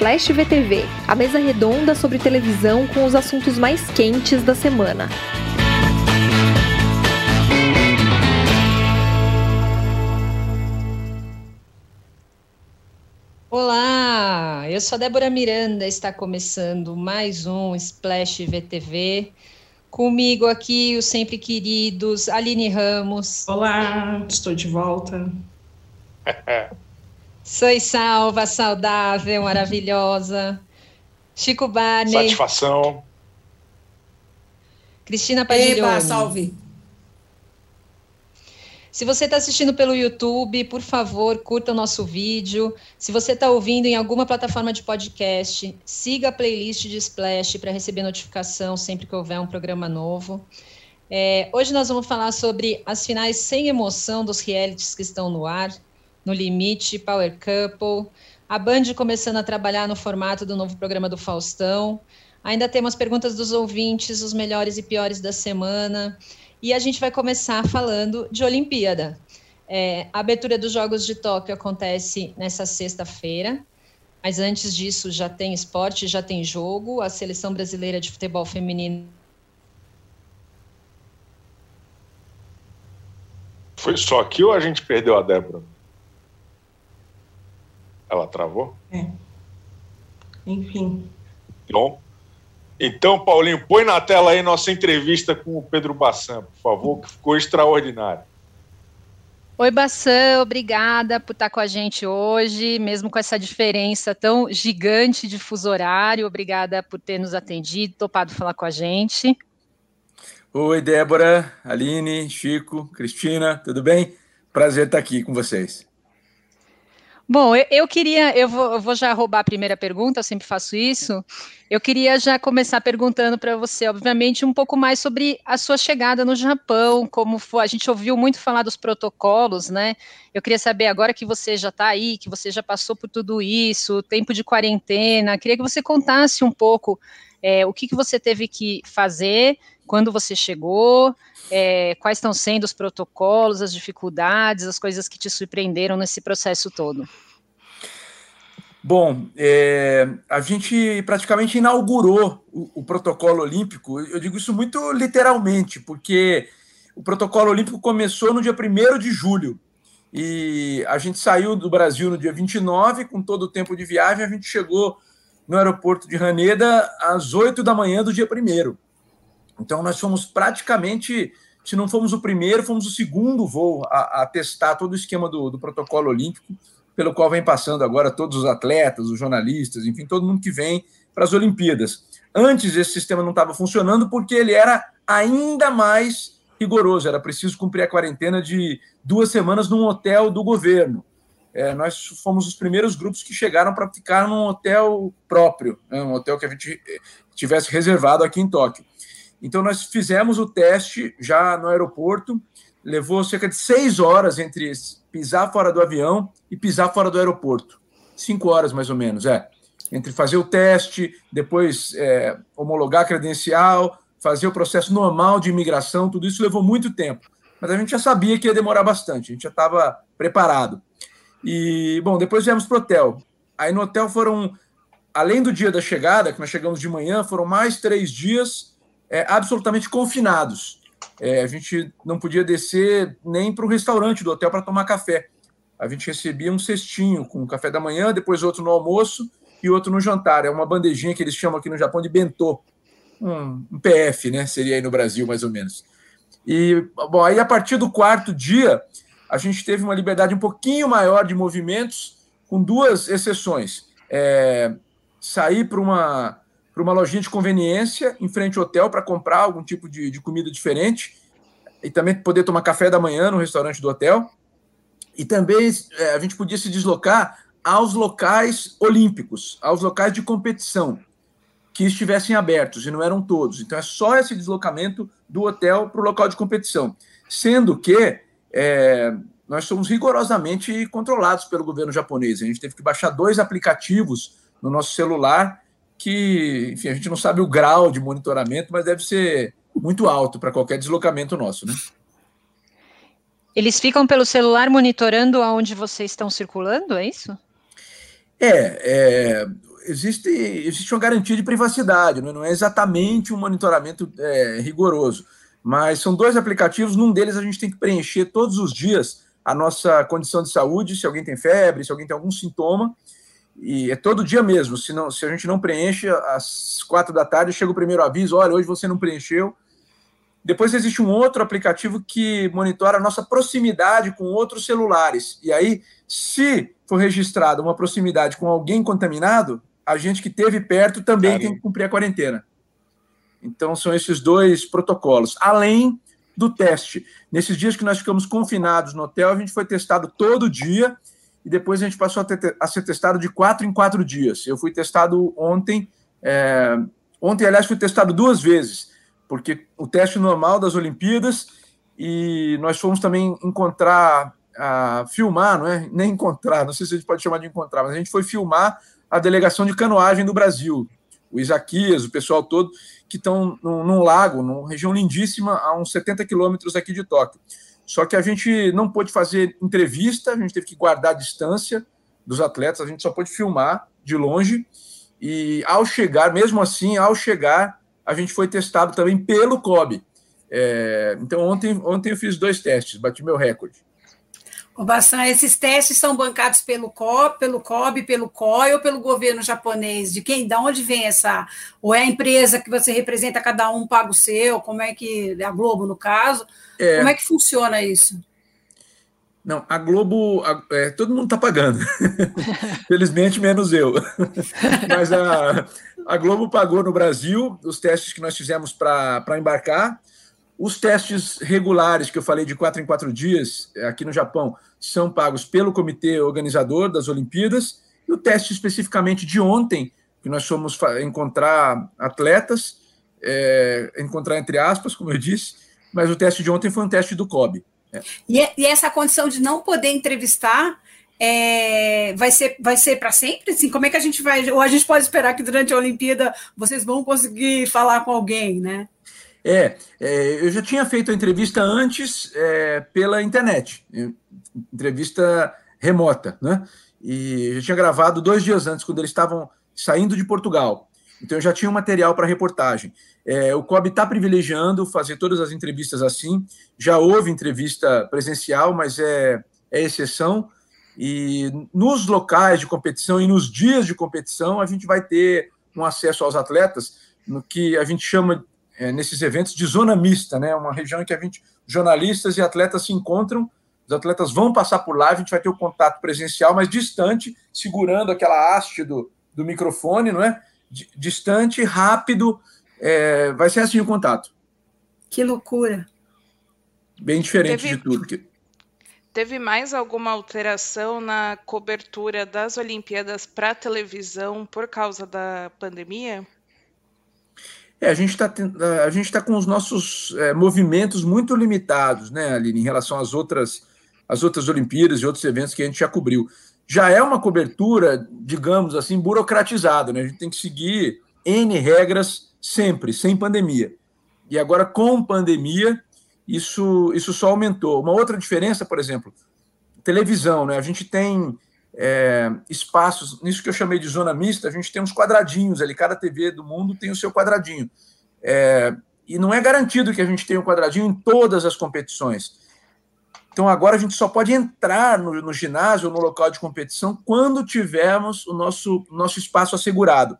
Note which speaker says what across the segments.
Speaker 1: Splash VTV, a mesa redonda sobre televisão com os assuntos mais quentes da semana.
Speaker 2: Olá, eu sou a Débora Miranda, está começando mais um Splash VTV. Comigo aqui os sempre queridos Aline Ramos.
Speaker 3: Olá, estou de volta.
Speaker 2: Soy salva, saudável, maravilhosa. Chico Barney.
Speaker 4: Satisfação.
Speaker 2: Cristina Padiglione.
Speaker 5: Eba, salve.
Speaker 2: Se você está assistindo pelo YouTube, por favor, curta o nosso vídeo. Se você está ouvindo em alguma plataforma de podcast, siga a playlist de Splash para receber notificação sempre que houver um programa novo. É, hoje nós vamos falar sobre as finais sem emoção dos realities que estão no ar. No Limite, Power Couple, a Band começando a trabalhar no formato do novo programa do Faustão. Ainda temos perguntas dos ouvintes, os melhores e piores da semana. E a gente vai começar falando de Olimpíada. É, a abertura dos Jogos de Tóquio acontece nessa sexta-feira, mas antes disso já tem esporte, já tem jogo. A seleção brasileira de futebol feminino.
Speaker 4: Foi só aqui ou a gente perdeu a Débora? Ela travou?
Speaker 3: É. Enfim.
Speaker 4: Bom. Então, Paulinho, põe na tela aí nossa entrevista com o Pedro Bassan, por favor, que ficou extraordinário.
Speaker 2: Oi, Bassan, obrigada por estar com a gente hoje, mesmo com essa diferença tão gigante de fuso horário. Obrigada por ter nos atendido, topado falar com a gente.
Speaker 6: Oi, Débora, Aline, Chico, Cristina, tudo bem? Prazer estar aqui com vocês.
Speaker 2: Bom, eu, eu queria, eu vou, eu vou, já roubar a primeira pergunta, eu sempre faço isso. Eu queria já começar perguntando para você, obviamente, um pouco mais sobre a sua chegada no Japão, como foi. A gente ouviu muito falar dos protocolos, né? Eu queria saber agora que você já está aí, que você já passou por tudo isso, tempo de quarentena. Queria que você contasse um pouco é, o que, que você teve que fazer quando você chegou, é, quais estão sendo os protocolos, as dificuldades, as coisas que te surpreenderam nesse processo todo?
Speaker 6: Bom, é, a gente praticamente inaugurou o, o, protocolo olímpico, eu digo isso muito literalmente, porque o protocolo olímpico começou no dia 1 de julho, e a gente saiu do Brasil no dia 29, com todo o tempo de viagem, a gente chegou no aeroporto de Haneda às 8 da manhã do dia 1 então, nós fomos praticamente, se não fomos o primeiro, fomos o segundo voo a, a testar todo o esquema do, do, protocolo olímpico, pelo qual vem passando agora todos os atletas, os jornalistas, enfim, todo mundo que vem para as Olimpíadas. Antes, esse sistema não estava funcionando porque ele era ainda mais rigoroso, era preciso cumprir a quarentena de duas semanas num hotel do governo. É, nós fomos os primeiros grupos que chegaram para ficar num hotel próprio, né, um hotel que a gente eh, tivesse reservado aqui em Tóquio. Então, nós fizemos o teste já no aeroporto, levou cerca de seis horas entre pisar fora do avião e pisar fora do aeroporto. Cinco horas, mais ou menos, é. Entre fazer o teste, depois é, homologar a credencial, fazer o processo normal de imigração, tudo isso levou muito tempo. Mas a gente já sabia que ia demorar bastante, a gente já estava preparado. E, bom, depois viemos para o hotel. Aí no hotel foram, além do dia da chegada, que nós chegamos de manhã, foram mais três dias é, absolutamente confinados. É, a gente não podia descer nem para o restaurante do hotel para tomar café. A gente recebia um cestinho com café da manhã, depois outro no almoço e outro no jantar. É uma bandejinha que eles chamam aqui no Japão de bentô. Um, um PF, né? Seria aí no Brasil, mais ou menos. E, bom, aí a partir do quarto dia, a gente teve uma liberdade um pouquinho maior de movimentos, com duas exceções. É, sair para uma uma lojinha de conveniência em frente ao hotel para comprar algum tipo de, de comida diferente e também poder tomar café da manhã no restaurante do hotel. E também é, a gente podia se deslocar aos locais olímpicos, aos locais de competição que estivessem abertos, e não eram todos. Então é só esse deslocamento do hotel para o local de competição. Sendo que é, nós somos rigorosamente controlados pelo governo japonês. A gente teve que baixar dois aplicativos no nosso celular que, enfim, a gente não sabe o grau de monitoramento, mas deve ser muito alto para qualquer deslocamento nosso, né?
Speaker 2: Eles ficam pelo celular monitorando aonde vocês estão circulando, é isso?
Speaker 6: É, é existe, existe uma garantia de privacidade, não é exatamente um monitoramento é, rigoroso, mas são dois aplicativos, num deles a gente tem que preencher todos os dias a nossa condição de saúde, se alguém tem febre, se alguém tem algum sintoma, e é todo dia mesmo, se, não, se a gente não preenche, às quatro da tarde chega o primeiro aviso, olha, hoje você não preencheu. Depois existe um outro aplicativo que monitora a nossa proximidade com outros celulares, e aí, se for registrada uma proximidade com alguém contaminado, a gente que teve perto também tem que cumprir a quarentena. Então, são esses dois protocolos. Além do teste. Nesses dias que nós ficamos confinados no hotel, a gente foi testado todo dia e depois a gente passou a, ter, a ser testado de quatro em quatro dias. Eu fui testado ontem. É, ontem, aliás, fui testado duas vezes, porque o teste normal das Olimpíadas e nós fomos também encontrar a filmar, não é? Nem encontrar, não sei se a gente pode chamar de encontrar, mas a gente foi filmar a delegação de canoagem do Brasil, o Isaquias, o pessoal todo, que estão num, num, lago, numa região lindíssima, a uns 70 quilômetros aqui de Tóquio. Só que a gente não pôde fazer entrevista, a gente teve que guardar a distância dos atletas, a gente só pôde filmar de longe. E ao chegar, mesmo assim, ao chegar, a gente foi testado também pelo COB. É, então, ontem, ontem eu fiz dois testes, bati meu recorde.
Speaker 5: O Bassan, esses testes são bancados pelo COB, pelo COB, pelo COI ou pelo governo japonês? De quem? Da onde vem essa? Ou é a empresa que você representa, cada um paga o seu? Como é que. A Globo, no caso? É... Como é que funciona isso?
Speaker 6: Não, a Globo, a, é, todo mundo está pagando. Felizmente, menos eu. Mas a, a Globo pagou no Brasil os testes que nós fizemos para embarcar. Os testes regulares que eu falei de quatro em quatro dias é, aqui no Japão são pagos pelo comitê organizador das Olimpíadas. E o teste especificamente de ontem, que nós fomos encontrar atletas, é, encontrar entre aspas, como eu disse, mas o teste de ontem foi um teste do COB.
Speaker 5: É. E, e, essa condição de não poder entrevistar é, vai ser, vai ser para sempre? Assim, como é que a gente vai. Ou a gente pode esperar que durante a Olimpíada vocês vão conseguir falar com alguém, né?
Speaker 6: É, é, eu já tinha feito a entrevista antes é, pela internet, entrevista remota, né? E eu já tinha gravado dois dias antes, quando eles estavam saindo de Portugal. Então eu já tinha um material para reportagem. É, o COB está privilegiando fazer todas as entrevistas assim. Já houve entrevista presencial, mas é, é exceção. E nos locais de competição e nos dias de competição, a gente vai ter um acesso aos atletas no que a gente chama é, nesses eventos de zona mista, né? Uma região em que a gente, jornalistas e atletas se encontram, os atletas vão passar por lá, a gente vai ter o contato presencial, mas distante, segurando aquela haste do, do microfone, não é? Distante, rápido, é, vai ser assim o contato.
Speaker 5: Que loucura!
Speaker 6: Bem diferente teve, de tudo.
Speaker 7: Teve mais alguma alteração na cobertura das Olimpíadas para televisão por causa da pandemia?
Speaker 6: É, a gente está a gente tá com os nossos é, movimentos muito limitados, né, Aline, em relação às outras, às outras Olimpíadas e outros eventos que a gente já cobriu. Já é uma cobertura, digamos assim, burocratizada, né? A gente tem que seguir N regras sempre, sem pandemia. E agora, com pandemia, isso, isso só aumentou. Uma outra diferença, por exemplo, televisão, né? A gente tem é, espaços, nisso que eu chamei de zona mista, a gente tem uns quadradinhos ali, cada TV do mundo tem o seu quadradinho. É, e não é garantido que a gente tenha um quadradinho em todas as competições. Então agora a gente só pode entrar no, no ginásio no local de competição quando tivermos o nosso, nosso espaço assegurado.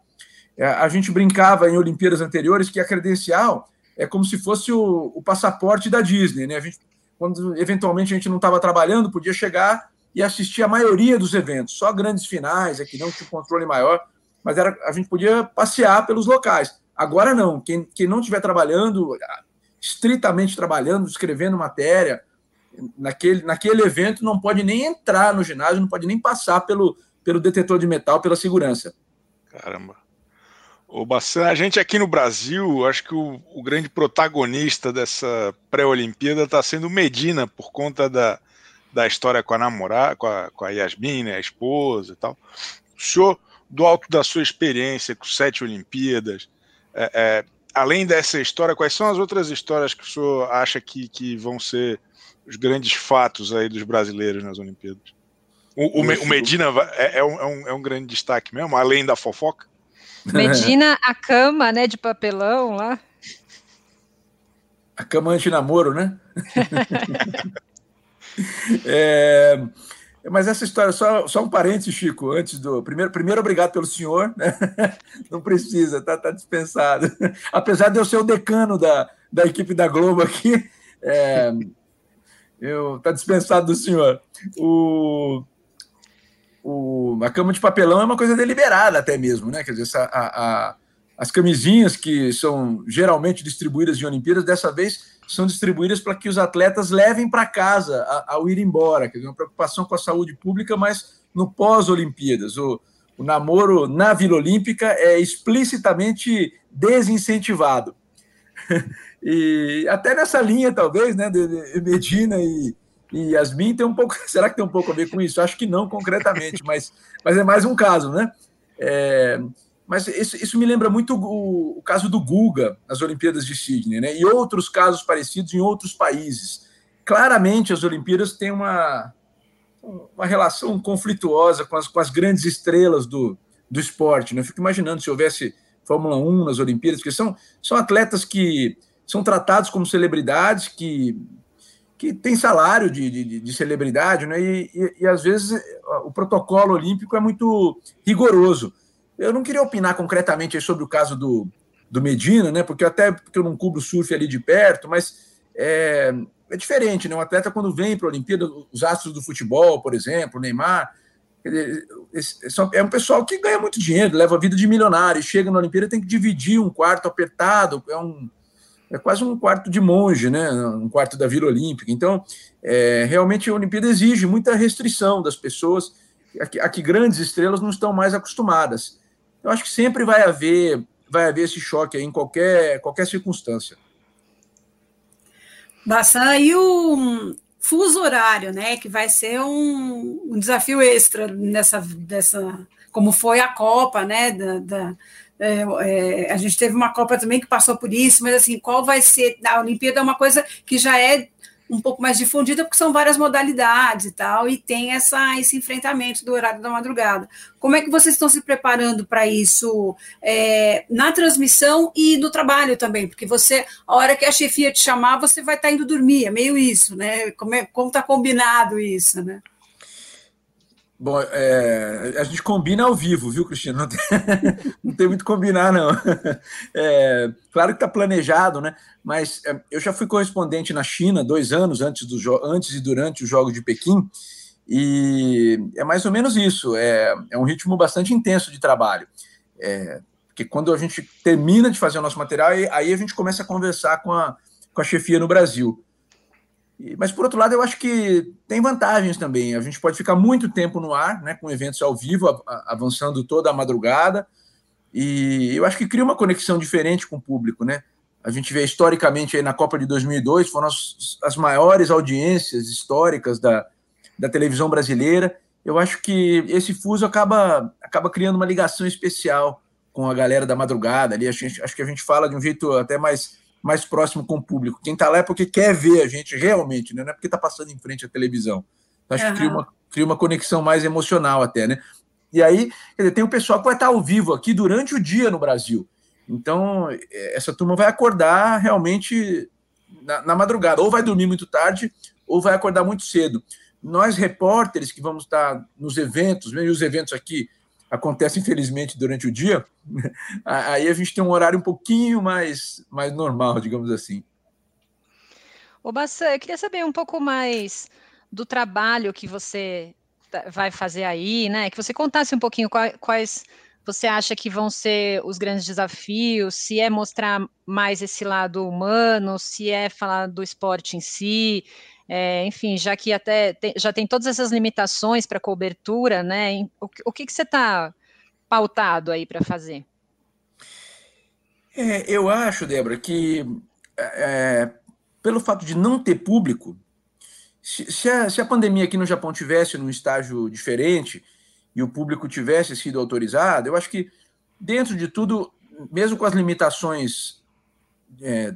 Speaker 6: É, a gente brincava em Olimpíadas anteriores que a credencial é como se fosse o, o passaporte da Disney. Né? A gente, quando eventualmente a gente não estava trabalhando, podia chegar e assistir a maioria dos eventos, só grandes finais, aqui não tinha controle maior, mas era, a gente podia passear pelos locais. Agora não, quem, quem não estiver trabalhando, estritamente trabalhando, escrevendo matéria, naquele, naquele evento não pode nem entrar no ginásio, não pode nem passar pelo, pelo detetor de metal, pela segurança.
Speaker 4: Caramba. O a gente aqui no Brasil, acho que o, o grande protagonista dessa pré-Olimpíada está sendo Medina, por conta da, da história com a namorada, com a, com a Yasmin, né, a esposa e tal. O senhor, do alto da sua experiência com sete Olimpíadas, é, é, além dessa história, quais são as outras histórias que o senhor acha que, que vão ser os grandes fatos aí dos brasileiros nas Olimpíadas? O, o, o Medina é, é, um, é um grande destaque mesmo, além da fofoca?
Speaker 2: Medina, a cama, né, de papelão lá.
Speaker 6: A cama anti-namoro, né? é, mas essa história, só, só um parênteses, Chico, antes do. Primeiro, primeiro obrigado pelo senhor, né? Não precisa, tá, tá dispensado. Apesar de eu ser o decano da, da equipe da Globo aqui, é, eu tá dispensado do senhor. O, o, a cama de papelão é uma coisa deliberada até mesmo, né? Quer dizer, essa, a, a, as camisinhas que são geralmente distribuídas em Olimpíadas, dessa vez são distribuídas para que os atletas levem para casa ao ir embora, quer dizer, uma preocupação com a saúde pública, mas no pós-Olimpíadas. O, o namoro na Vila Olímpica é explicitamente desincentivado. e até nessa linha, talvez, né, de Medina e, e Yasmin tem um pouco. Será que tem um pouco a ver com isso? Acho que não concretamente, mas, mas é mais um caso, né? É, mas isso, isso, me lembra muito o, o, caso do Guga nas Olimpíadas de Sydney, né? E outros casos parecidos em outros países. Claramente, as Olimpíadas têm uma, uma relação conflituosa com as, com as grandes estrelas do, do esporte. Né? Eu fico imaginando se houvesse Fórmula 1 nas Olimpíadas, porque são, são atletas que são tratados como celebridades, que que tem salário de, de, de celebridade, né? E, e, e, às vezes o protocolo olímpico é muito rigoroso. Eu não queria opinar concretamente sobre o caso do, do Medina, né? Porque até porque eu não cubro surf ali de perto, mas é, é diferente, né? Um atleta quando vem para a Olimpíada, os astros do futebol, por exemplo, o Neymar, é um pessoal que ganha muito dinheiro, leva a vida de milionário, chega na Olimpíada tem que dividir um quarto apertado, é um é quase um quarto de monge, né? um quarto da Vila Olímpica. Então, é, realmente a Olimpíada exige muita restrição das pessoas, a que, a que, grandes estrelas não estão mais acostumadas. Eu acho que sempre vai haver, vai haver esse choque em qualquer, qualquer circunstância.
Speaker 5: Bassan, e o fuso horário, né? Que vai ser um, um desafio extra nessa, dessa, como foi a Copa, né? Da, da é, é, a gente teve uma Copa também que passou por isso, mas assim, qual vai ser? A Olimpíada é uma coisa que já é um pouco mais difundida, porque são várias modalidades e tal, e tem essa, esse enfrentamento do horário da madrugada. Como é que vocês estão se preparando para isso é, na transmissão e no trabalho também? Porque você, a hora que a chefia te chamar, você vai estar tá indo dormir, é meio isso, né? Como é, está combinado isso, né?
Speaker 6: Bom, é, a gente combina ao vivo, viu, Cristina? Não tem, não tem muito combinar, não. É, claro que está planejado, né? Mas é, eu já fui correspondente na China dois anos antes, do, antes e durante os Jogos de Pequim, e é mais ou menos isso. É, é um ritmo bastante intenso de trabalho. É, porque quando a gente termina de fazer o nosso material, aí a gente começa a conversar com a, com a chefia no Brasil. Mas, por outro lado, eu acho que tem vantagens também. A gente pode ficar muito tempo no ar, né, com eventos ao vivo, avançando toda a madrugada. E eu acho que cria uma conexão diferente com o público, né? A gente vê historicamente aí na Copa de 2002, foram as, as maiores audiências históricas da, da televisão brasileira. Eu acho que esse fuso acaba, acaba criando uma ligação especial com a galera da madrugada ali. Acho, acho que a gente fala de um jeito até mais mais próximo com o público. Quem está lá é porque quer ver a gente realmente, né? não é porque está passando em frente à televisão. Então, acho uhum. que cria uma, cria uma conexão mais emocional até, né? E aí, dizer, tem o pessoal que vai estar ao vivo aqui durante o dia no Brasil. Então, é, essa turma vai acordar realmente na, na madrugada, ou vai dormir muito tarde, ou vai acordar muito cedo. Nós, repórteres que vamos estar nos eventos, mesmo os eventos aqui acontece infelizmente durante o dia, aí a gente tem um horário um pouquinho mais, mais normal, digamos assim.
Speaker 2: Ô Bassan, eu queria saber um pouco mais do trabalho que você tá, vai fazer aí, né? Que você contasse um pouquinho quais você acha que vão ser os grandes desafios, se é mostrar mais esse lado humano, se é falar do esporte em si, é, enfim, já que até tem, já tem todas essas limitações para cobertura, né? O, o que, que você está pautado aí para fazer?
Speaker 6: É, eu acho, Débora, que é, pelo fato de não ter público, se, se, a, se a pandemia aqui no Japão tivesse num estágio diferente e o público tivesse sido autorizado, eu acho que dentro de tudo, mesmo com as limitações é,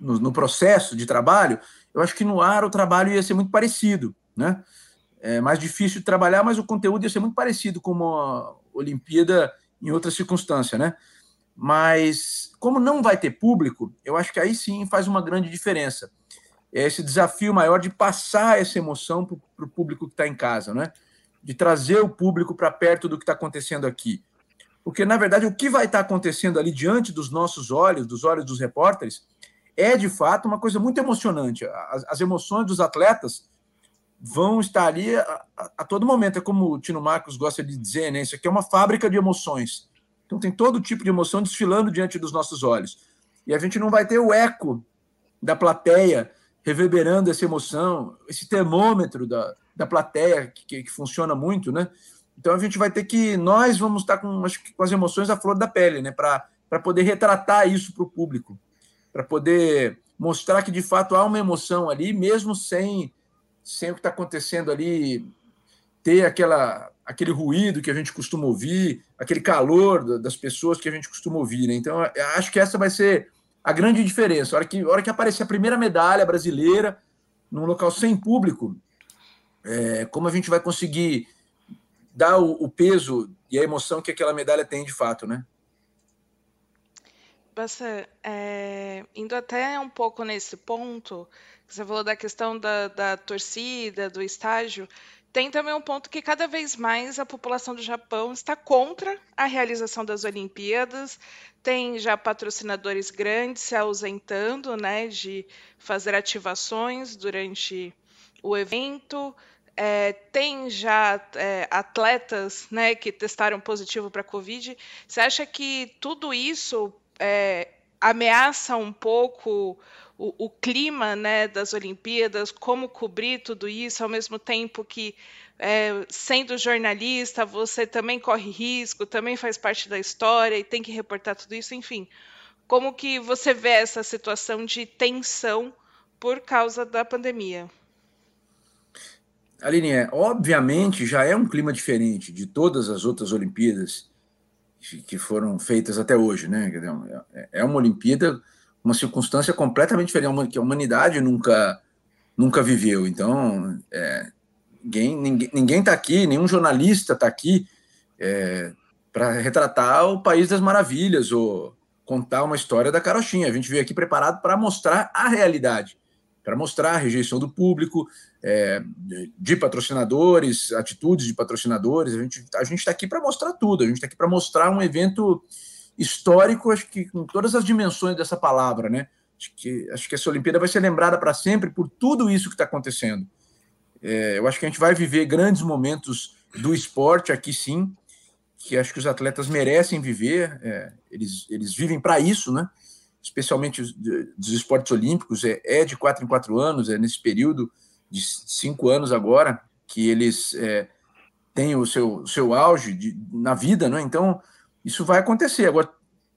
Speaker 6: no, no, processo de trabalho, eu acho que no ar o trabalho ia ser muito parecido, né? é mais difícil de trabalhar, mas o conteúdo ia ser muito parecido com uma Olimpíada em outra circunstância, né? Mas como não vai ter público, eu acho que aí sim faz uma grande diferença. É esse desafio maior de passar essa emoção para o público que está em casa, né? De trazer o público para perto do que está acontecendo aqui. Porque, na verdade, o que vai estar tá acontecendo ali diante dos nossos olhos, dos olhos dos repórteres, é de fato uma coisa muito emocionante. As, as emoções dos atletas vão estar ali a, a, a, todo momento. É como o Tino Marcos gosta de dizer, né? Isso aqui é uma fábrica de emoções. Então tem todo tipo de emoção desfilando diante dos nossos olhos. E a gente não vai ter o eco da plateia reverberando essa emoção, esse termômetro da, da plateia que, que funciona muito, né? Então a gente vai ter que, nós vamos estar com, que, com as emoções à flor da pele, né? Para poder retratar isso para o público para poder mostrar que de fato há uma emoção ali, mesmo sem, sem o que está acontecendo ali, ter aquela, aquele ruído que a gente costuma ouvir, aquele calor das pessoas que a gente costuma ouvir. Né? Então, acho que essa vai ser a grande diferença. A hora que, a hora que aparecer a primeira medalha brasileira num local sem público, é, como a gente vai conseguir dar o, o peso e a emoção que aquela medalha tem de fato, né?
Speaker 3: Basta, é, indo até um pouco nesse ponto, você falou da questão da, da torcida, do estágio, tem também um ponto que cada vez mais a população do Japão está contra a realização das Olimpíadas. Tem já patrocinadores grandes se ausentando, né, de fazer ativações durante o evento. É, tem já é, atletas, né, que testaram positivo para a Covid. Você acha que tudo isso é, ameaça um pouco o, o, clima né, das Olimpíadas, como cobrir tudo isso, ao mesmo tempo que, é, sendo jornalista, você também corre risco, também faz parte da história e tem que reportar tudo isso, enfim. Como que você vê essa situação de tensão por causa da pandemia?
Speaker 6: Aline, é, obviamente já é um clima diferente de todas as outras Olimpíadas que foram feitas até hoje, né? É, é uma Olimpíada, uma circunstância completamente diferente, que a humanidade nunca, nunca viveu. Então, é, ninguém ninguém está aqui, nenhum jornalista está aqui é, para retratar o país das maravilhas ou contar uma história da carochinha. A gente veio aqui preparado para mostrar a realidade, para mostrar a rejeição do público, é, de patrocinadores, atitudes de patrocinadores. A gente a está aqui para mostrar tudo, a gente está aqui para mostrar um evento histórico, acho que com todas as dimensões dessa palavra, né? Acho que, acho que essa Olimpíada vai ser lembrada para sempre por tudo isso que está acontecendo. É, eu acho que a gente vai viver grandes momentos do esporte aqui sim, que acho que os atletas merecem viver, é, eles, eles vivem para isso, né? especialmente os, dos esportes olímpicos, é, é de quatro em quatro anos, é nesse período de cinco anos agora, que eles é, têm o seu, seu auge de, na vida, né? Então, isso vai acontecer. Agora,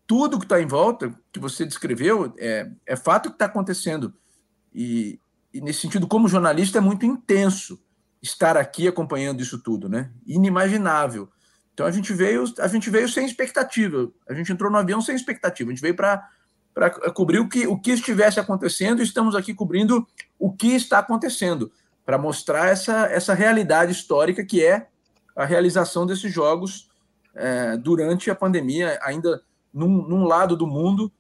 Speaker 6: tudo que está em volta, que você descreveu, é, é fato que está acontecendo. E, e, nesse sentido, como jornalista, é muito intenso estar aqui acompanhando isso tudo, né? Inimaginável. Então a gente veio, a gente veio sem expectativa. A gente entrou no avião sem expectativa. A gente veio para para cobrir o que, o que estivesse acontecendo, e estamos aqui cobrindo o que está acontecendo, para mostrar essa, essa realidade histórica que é a realização desses jogos é, durante a pandemia, ainda num, num, lado do mundo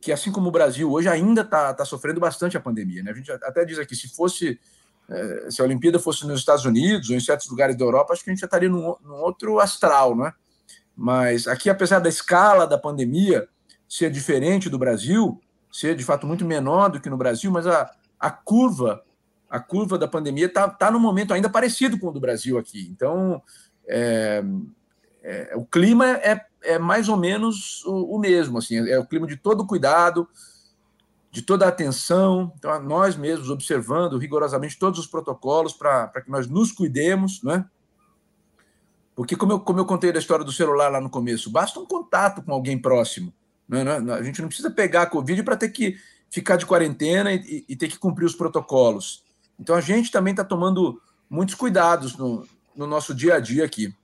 Speaker 6: que, assim como o Brasil hoje, ainda está tá sofrendo bastante a pandemia. Né? A gente até diz aqui, se fosse é, se a Olimpíada fosse nos Estados Unidos ou em certos lugares da Europa, acho que a gente já estaria num, num outro astral, né? Mas aqui, apesar da escala da pandemia, ser diferente do Brasil, ser de fato muito menor do que no Brasil, mas a, a curva a curva da pandemia está tá num momento ainda parecido com o do Brasil aqui. Então, é, é, o clima é, é mais ou menos o, o, mesmo, assim, é o clima de todo cuidado, de toda atenção. Então, nós mesmos observando rigorosamente todos os protocolos para que nós nos cuidemos, né? Porque, como eu, como eu contei da história do celular lá no começo, basta um contato com alguém próximo. Né, né? A gente não precisa pegar a Covid para ter que ficar de quarentena e, e, ter que cumprir os protocolos. Então a gente também está tomando muitos cuidados no, no, nosso dia a dia aqui.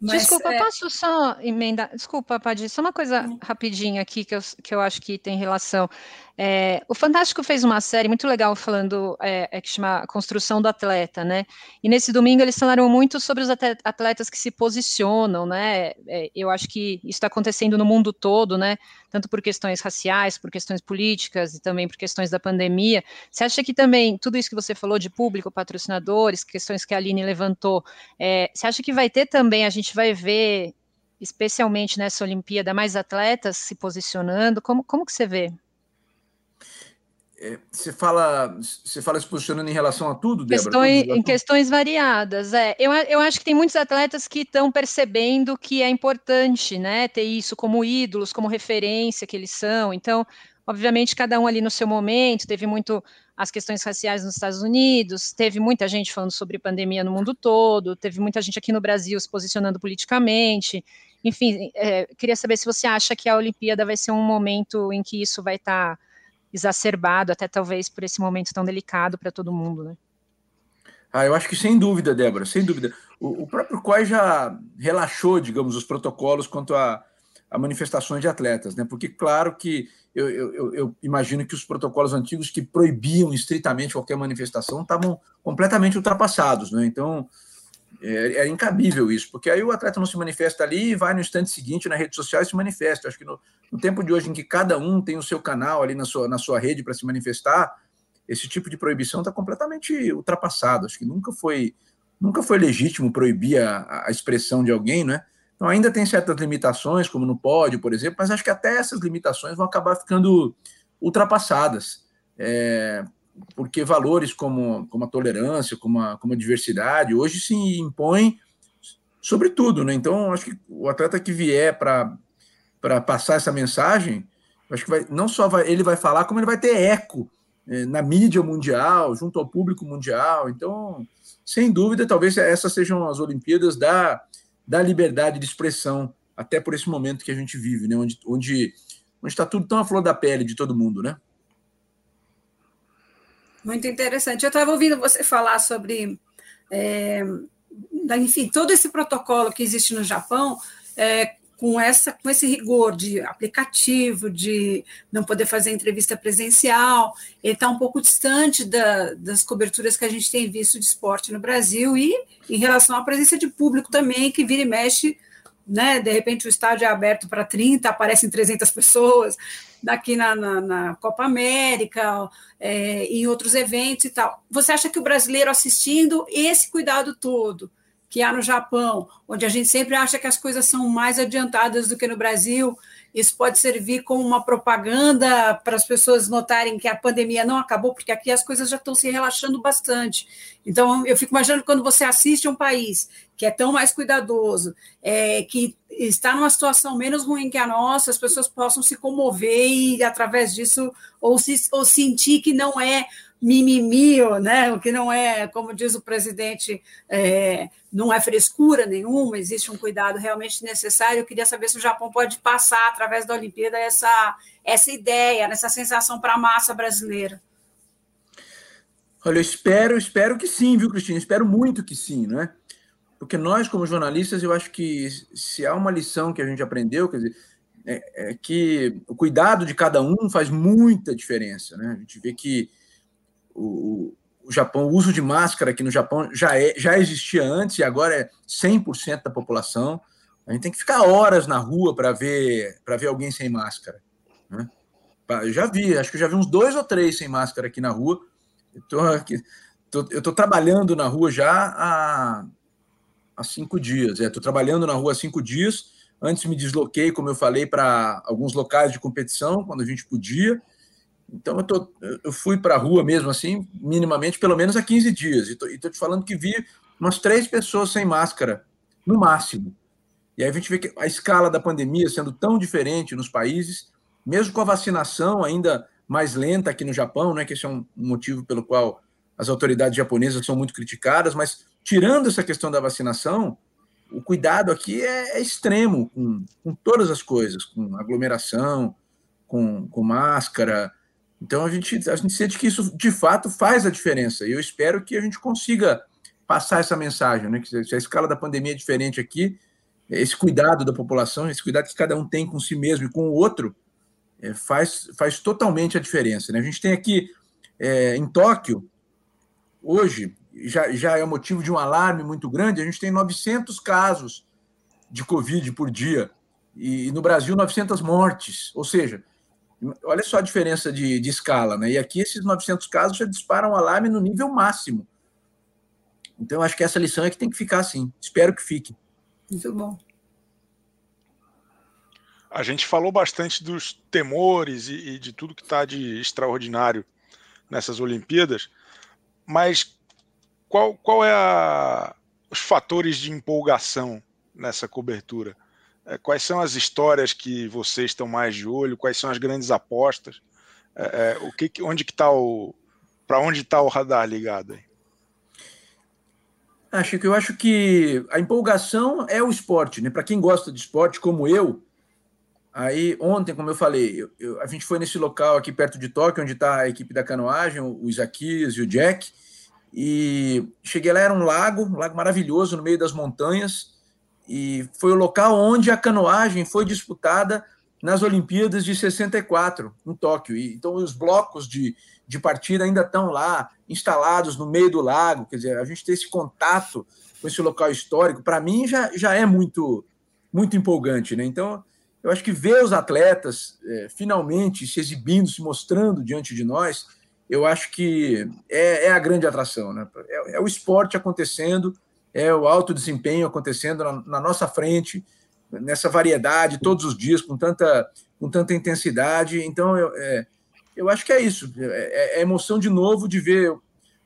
Speaker 2: Mas, Desculpa, é... posso só emendar? Desculpa, Padir, só uma coisa rapidinha aqui que eu, que eu acho que tem relação. É, o Fantástico fez uma série muito legal falando, é, é, que chama Construção do Atleta, né? E nesse domingo eles falaram muito sobre os atletas que se posicionam, né? É, eu acho que isso está acontecendo no mundo todo, né? Tanto por questões raciais, por questões políticas e também por questões da pandemia. Você acha que também tudo isso que você falou de público, patrocinadores, questões que a Aline levantou, é, você acha que vai ter também, a gente vai ver, especialmente nessa Olimpíada, mais atletas se posicionando? Como, como que você vê?
Speaker 6: É, você fala, você fala se posicionando em relação a tudo,
Speaker 2: Débora? Questões, em questões variadas, é. Eu, eu acho que tem muitos atletas que estão percebendo que é importante, né, ter isso como ídolos, como referência que eles são. Então, obviamente, cada um ali no seu momento, teve muito as questões raciais nos Estados Unidos, teve muita gente falando sobre pandemia no mundo todo, teve muita gente aqui no Brasil se posicionando politicamente. Enfim, é, queria saber se você acha que a Olimpíada vai ser um momento em que isso vai estar. Tá exacerbado, até talvez por esse momento tão delicado para todo mundo, né?
Speaker 6: Ah, eu acho que sem dúvida, Débora, sem dúvida. O, o próprio COI já relaxou, digamos, os protocolos quanto a, a manifestações de atletas, né? Porque, claro que eu, eu, eu, imagino que os protocolos antigos que proibiam estritamente qualquer manifestação estavam completamente ultrapassados, né? Então, é, é, incabível isso, porque aí o atleta não se manifesta ali e vai no instante seguinte na rede social e se manifesta. Acho que no, no tempo de hoje, em que cada um tem o seu canal ali na sua, na sua rede para se manifestar, esse tipo de proibição está completamente ultrapassado. Acho que nunca foi, nunca foi legítimo proibir a, a expressão de alguém, né? Então ainda tem certas limitações, como no pódio, por exemplo, mas acho que até essas limitações vão acabar ficando ultrapassadas. É, porque valores como, como a tolerância, como a, como a diversidade, hoje se impõem sobre tudo, né? Então, acho que o atleta que vier para passar essa mensagem, acho que vai, não só vai, ele vai falar, como ele vai ter eco é, na mídia mundial, junto ao público mundial. Então, sem dúvida, talvez essas sejam as Olimpíadas da, da liberdade de expressão, até por esse momento que a gente vive, né? Onde onde onde está tudo tão à flor da pele de todo mundo, né?
Speaker 8: Muito interessante. Eu estava ouvindo você falar sobre, é, enfim, todo esse protocolo que existe no Japão, é, com, essa, com esse rigor de aplicativo, de não poder fazer entrevista presencial, ele está um pouco distante da, das coberturas que a gente tem visto de esporte no Brasil e em relação à presença de público também, que vira e mexe né? De repente o estádio é aberto para 30, aparecem 300 pessoas, daqui na, na, na Copa América, é, em outros eventos e tal. Você acha que o brasileiro assistindo esse cuidado todo que há no Japão, onde a gente sempre acha que as coisas são mais adiantadas do que no Brasil, isso pode servir como uma propaganda para as pessoas notarem que a pandemia não acabou, porque aqui as coisas já estão se relaxando bastante. Então, eu fico imaginando quando você assiste um país que é tão mais cuidadoso, é, que está numa situação menos ruim que a nossa, as pessoas possam se comover e, através disso, ou, se, ou sentir que não é mimimi, né? o que não é, como diz o presidente, é, não é frescura nenhuma, existe um cuidado realmente necessário. Eu queria saber se o Japão pode passar, através da Olimpíada, essa, essa ideia, essa sensação para a massa brasileira.
Speaker 6: Olha, eu espero, espero que sim, viu, Cristina? Espero muito que sim, não é? Porque nós, como jornalistas, eu acho que se há uma lição que a gente aprendeu, quer dizer, é, é que o cuidado de cada um faz muita diferença, né? A gente vê que o, o Japão, o uso de máscara aqui no Japão já, é, já existia antes e agora é 100% da população. A gente tem que ficar horas na rua para ver para ver alguém sem máscara. Né? Eu já vi, acho que eu já vi uns dois ou três sem máscara aqui na rua. Eu tô, aqui, tô, eu tô trabalhando na rua já há, há cinco dias. Estou é, trabalhando na rua há cinco dias. Antes me desloquei, como eu falei, para alguns locais de competição, quando a gente podia. Então eu, tô, eu fui para a rua mesmo assim, minimamente, pelo menos há 15 dias. E estou te falando que vi umas três pessoas sem máscara, no máximo. E aí a gente vê que a escala da pandemia sendo tão diferente nos países, mesmo com a vacinação ainda mais lenta aqui no Japão, né, que esse é um motivo pelo qual as autoridades japonesas são muito criticadas, mas tirando essa questão da vacinação, o cuidado aqui é, é extremo com, com todas as coisas, com aglomeração, com, com máscara, então a gente, a gente sente que isso de fato faz a diferença. E eu espero que a gente consiga passar essa mensagem, né? Que se a escala da pandemia é diferente aqui, esse cuidado da população, esse cuidado que cada um tem com si mesmo e com o outro, é, faz, faz totalmente a diferença. Né? A gente tem aqui é, em Tóquio, hoje, já, já é motivo de um alarme muito grande, a gente tem 900 casos de Covid por dia, e no Brasil 900 mortes, ou seja, olha só a diferença de, de escala, né? E aqui esses 900 casos já disparam o alarme no nível máximo. Então, acho que essa lição é que tem que ficar assim. Espero que fique.
Speaker 5: Muito bom.
Speaker 4: A gente falou bastante dos temores e, e de tudo que está de extraordinário nessas Olimpíadas, mas qual, qual é a, os fatores de empolgação nessa cobertura? É, quais são as histórias que vocês estão mais de olho? Quais são as grandes apostas? É, é o que, onde que está o, para onde está o radar ligado aí?
Speaker 6: Acho que eu acho que a empolgação é o esporte, né? Para quem gosta de esporte, como eu, Aí, ontem, como eu falei, eu, eu, a gente foi nesse local aqui perto de Tóquio, onde está a equipe da canoagem, o Isaquias e o Jack, e cheguei lá, era um lago, um lago maravilhoso no meio das montanhas, e foi o local onde a canoagem foi disputada nas Olimpíadas de 64, em Tóquio. E, então, os blocos de, de partida ainda estão lá, instalados no meio do lago, quer dizer, a gente ter esse contato com esse local histórico, para mim já, já é muito, muito empolgante, né? Então, eu acho que ver os atletas é, finalmente se exibindo, se mostrando diante de nós, eu acho que é, é a grande atração. Né? É, é, o esporte acontecendo, é o alto desempenho acontecendo na, na, nossa frente, nessa variedade, todos os dias, com tanta, com tanta intensidade. Então, eu, é, eu acho que é isso. É, é, é emoção de novo de ver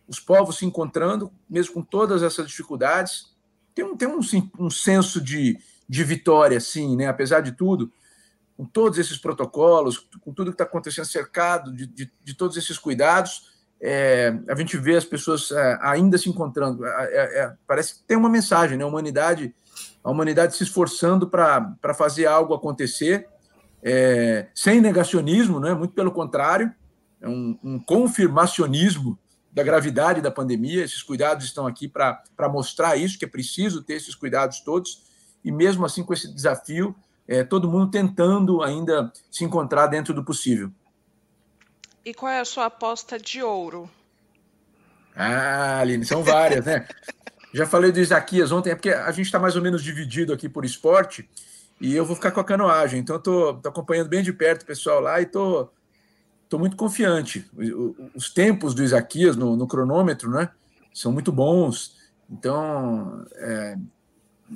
Speaker 6: os povos se encontrando, mesmo com todas essas dificuldades. Tem um, tem um, um senso de de vitória, sim, né? apesar de tudo, com todos esses protocolos, com tudo que está acontecendo cercado de, de, de, todos esses cuidados, é, a gente vê as pessoas é, ainda se encontrando. É, é, é parece que tem uma mensagem, né? A humanidade, a humanidade se esforçando para fazer algo acontecer, sem negacionismo, né? muito pelo contrário, é um, um confirmacionismo da gravidade da pandemia. Esses cuidados estão aqui para mostrar isso, que é preciso ter esses cuidados todos e mesmo assim com esse desafio, é, todo mundo tentando ainda se encontrar dentro do possível.
Speaker 7: E qual é a sua aposta de ouro?
Speaker 6: Ah, Aline, são várias, né? Já falei do Isaquias ontem, é porque a gente está mais ou menos dividido aqui por esporte, e eu vou ficar com a canoagem. Então, estou acompanhando bem de perto o pessoal lá e estou muito confiante. Os tempos do Isaquias no, no cronômetro né, são muito bons. Então, é,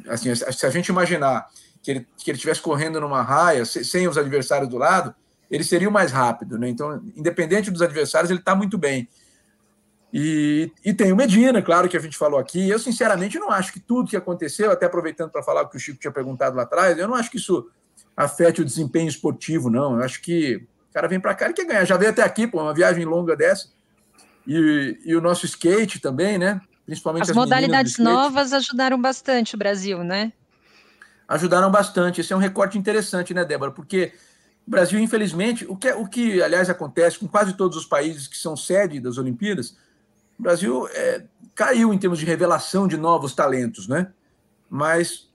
Speaker 6: assim, se a gente imaginar que ele que ele estivesse correndo numa raia sem os adversários do lado, ele seria o mais rápido, né? Então, independente dos adversários, ele está muito bem. E, e tem o Medina, claro que a gente falou aqui. Eu, sinceramente, não acho que tudo que aconteceu, até aproveitando para falar o que o Chico tinha perguntado lá atrás, eu não acho que isso afete o desempenho esportivo, não. Eu acho que o cara vem para cá e quer ganhar. Já veio até aqui, pô, uma viagem longa dessa. E, e o nosso skate também, né?
Speaker 2: principalmente as, as modalidades novas ajudaram bastante o Brasil, né?
Speaker 6: Ajudaram bastante. Esse é um recorte interessante, né, Débora? Porque o Brasil, infelizmente, o que, o que aliás acontece com quase todos os países que são sede das Olimpíadas, o Brasil é, caiu em termos de revelação de novos talentos, né? Mas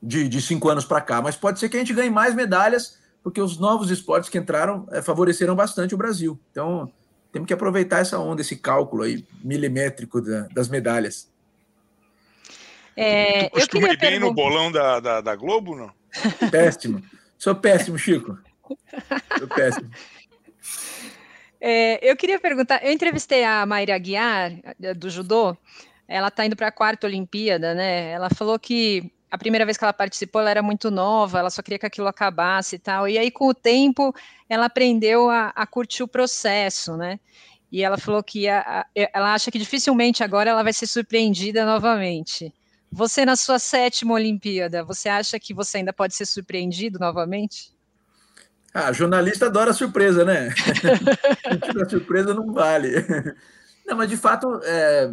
Speaker 6: de, de cinco anos para cá. Mas pode ser que a gente ganhe mais medalhas, porque os novos esportes que entraram é, favoreceram bastante o Brasil. Então, temos que aproveitar essa onda, esse cálculo aí milimétrico da, das medalhas.
Speaker 4: É, tu costuma ir bem no bolão da, da, da, Globo, não?
Speaker 6: Péssimo. Sou péssimo, Chico. Sou péssimo.
Speaker 2: É, eu queria perguntar, eu entrevistei a Mayra Aguiar, do judô, ela está indo para a quarta Olimpíada, né? Ela falou que a primeira vez que ela participou, ela era muito nova, ela só queria que aquilo acabasse e tal. E aí, com o tempo, ela aprendeu a, a curtir o processo, né? E ela falou que a, a, ela acha que dificilmente agora ela vai ser surpreendida novamente. Você, na sua sétima Olimpíada, você acha que você ainda pode ser surpreendido novamente?
Speaker 6: Ah, jornalista adora surpresa, né? a surpresa não vale. Não, mas de fato é,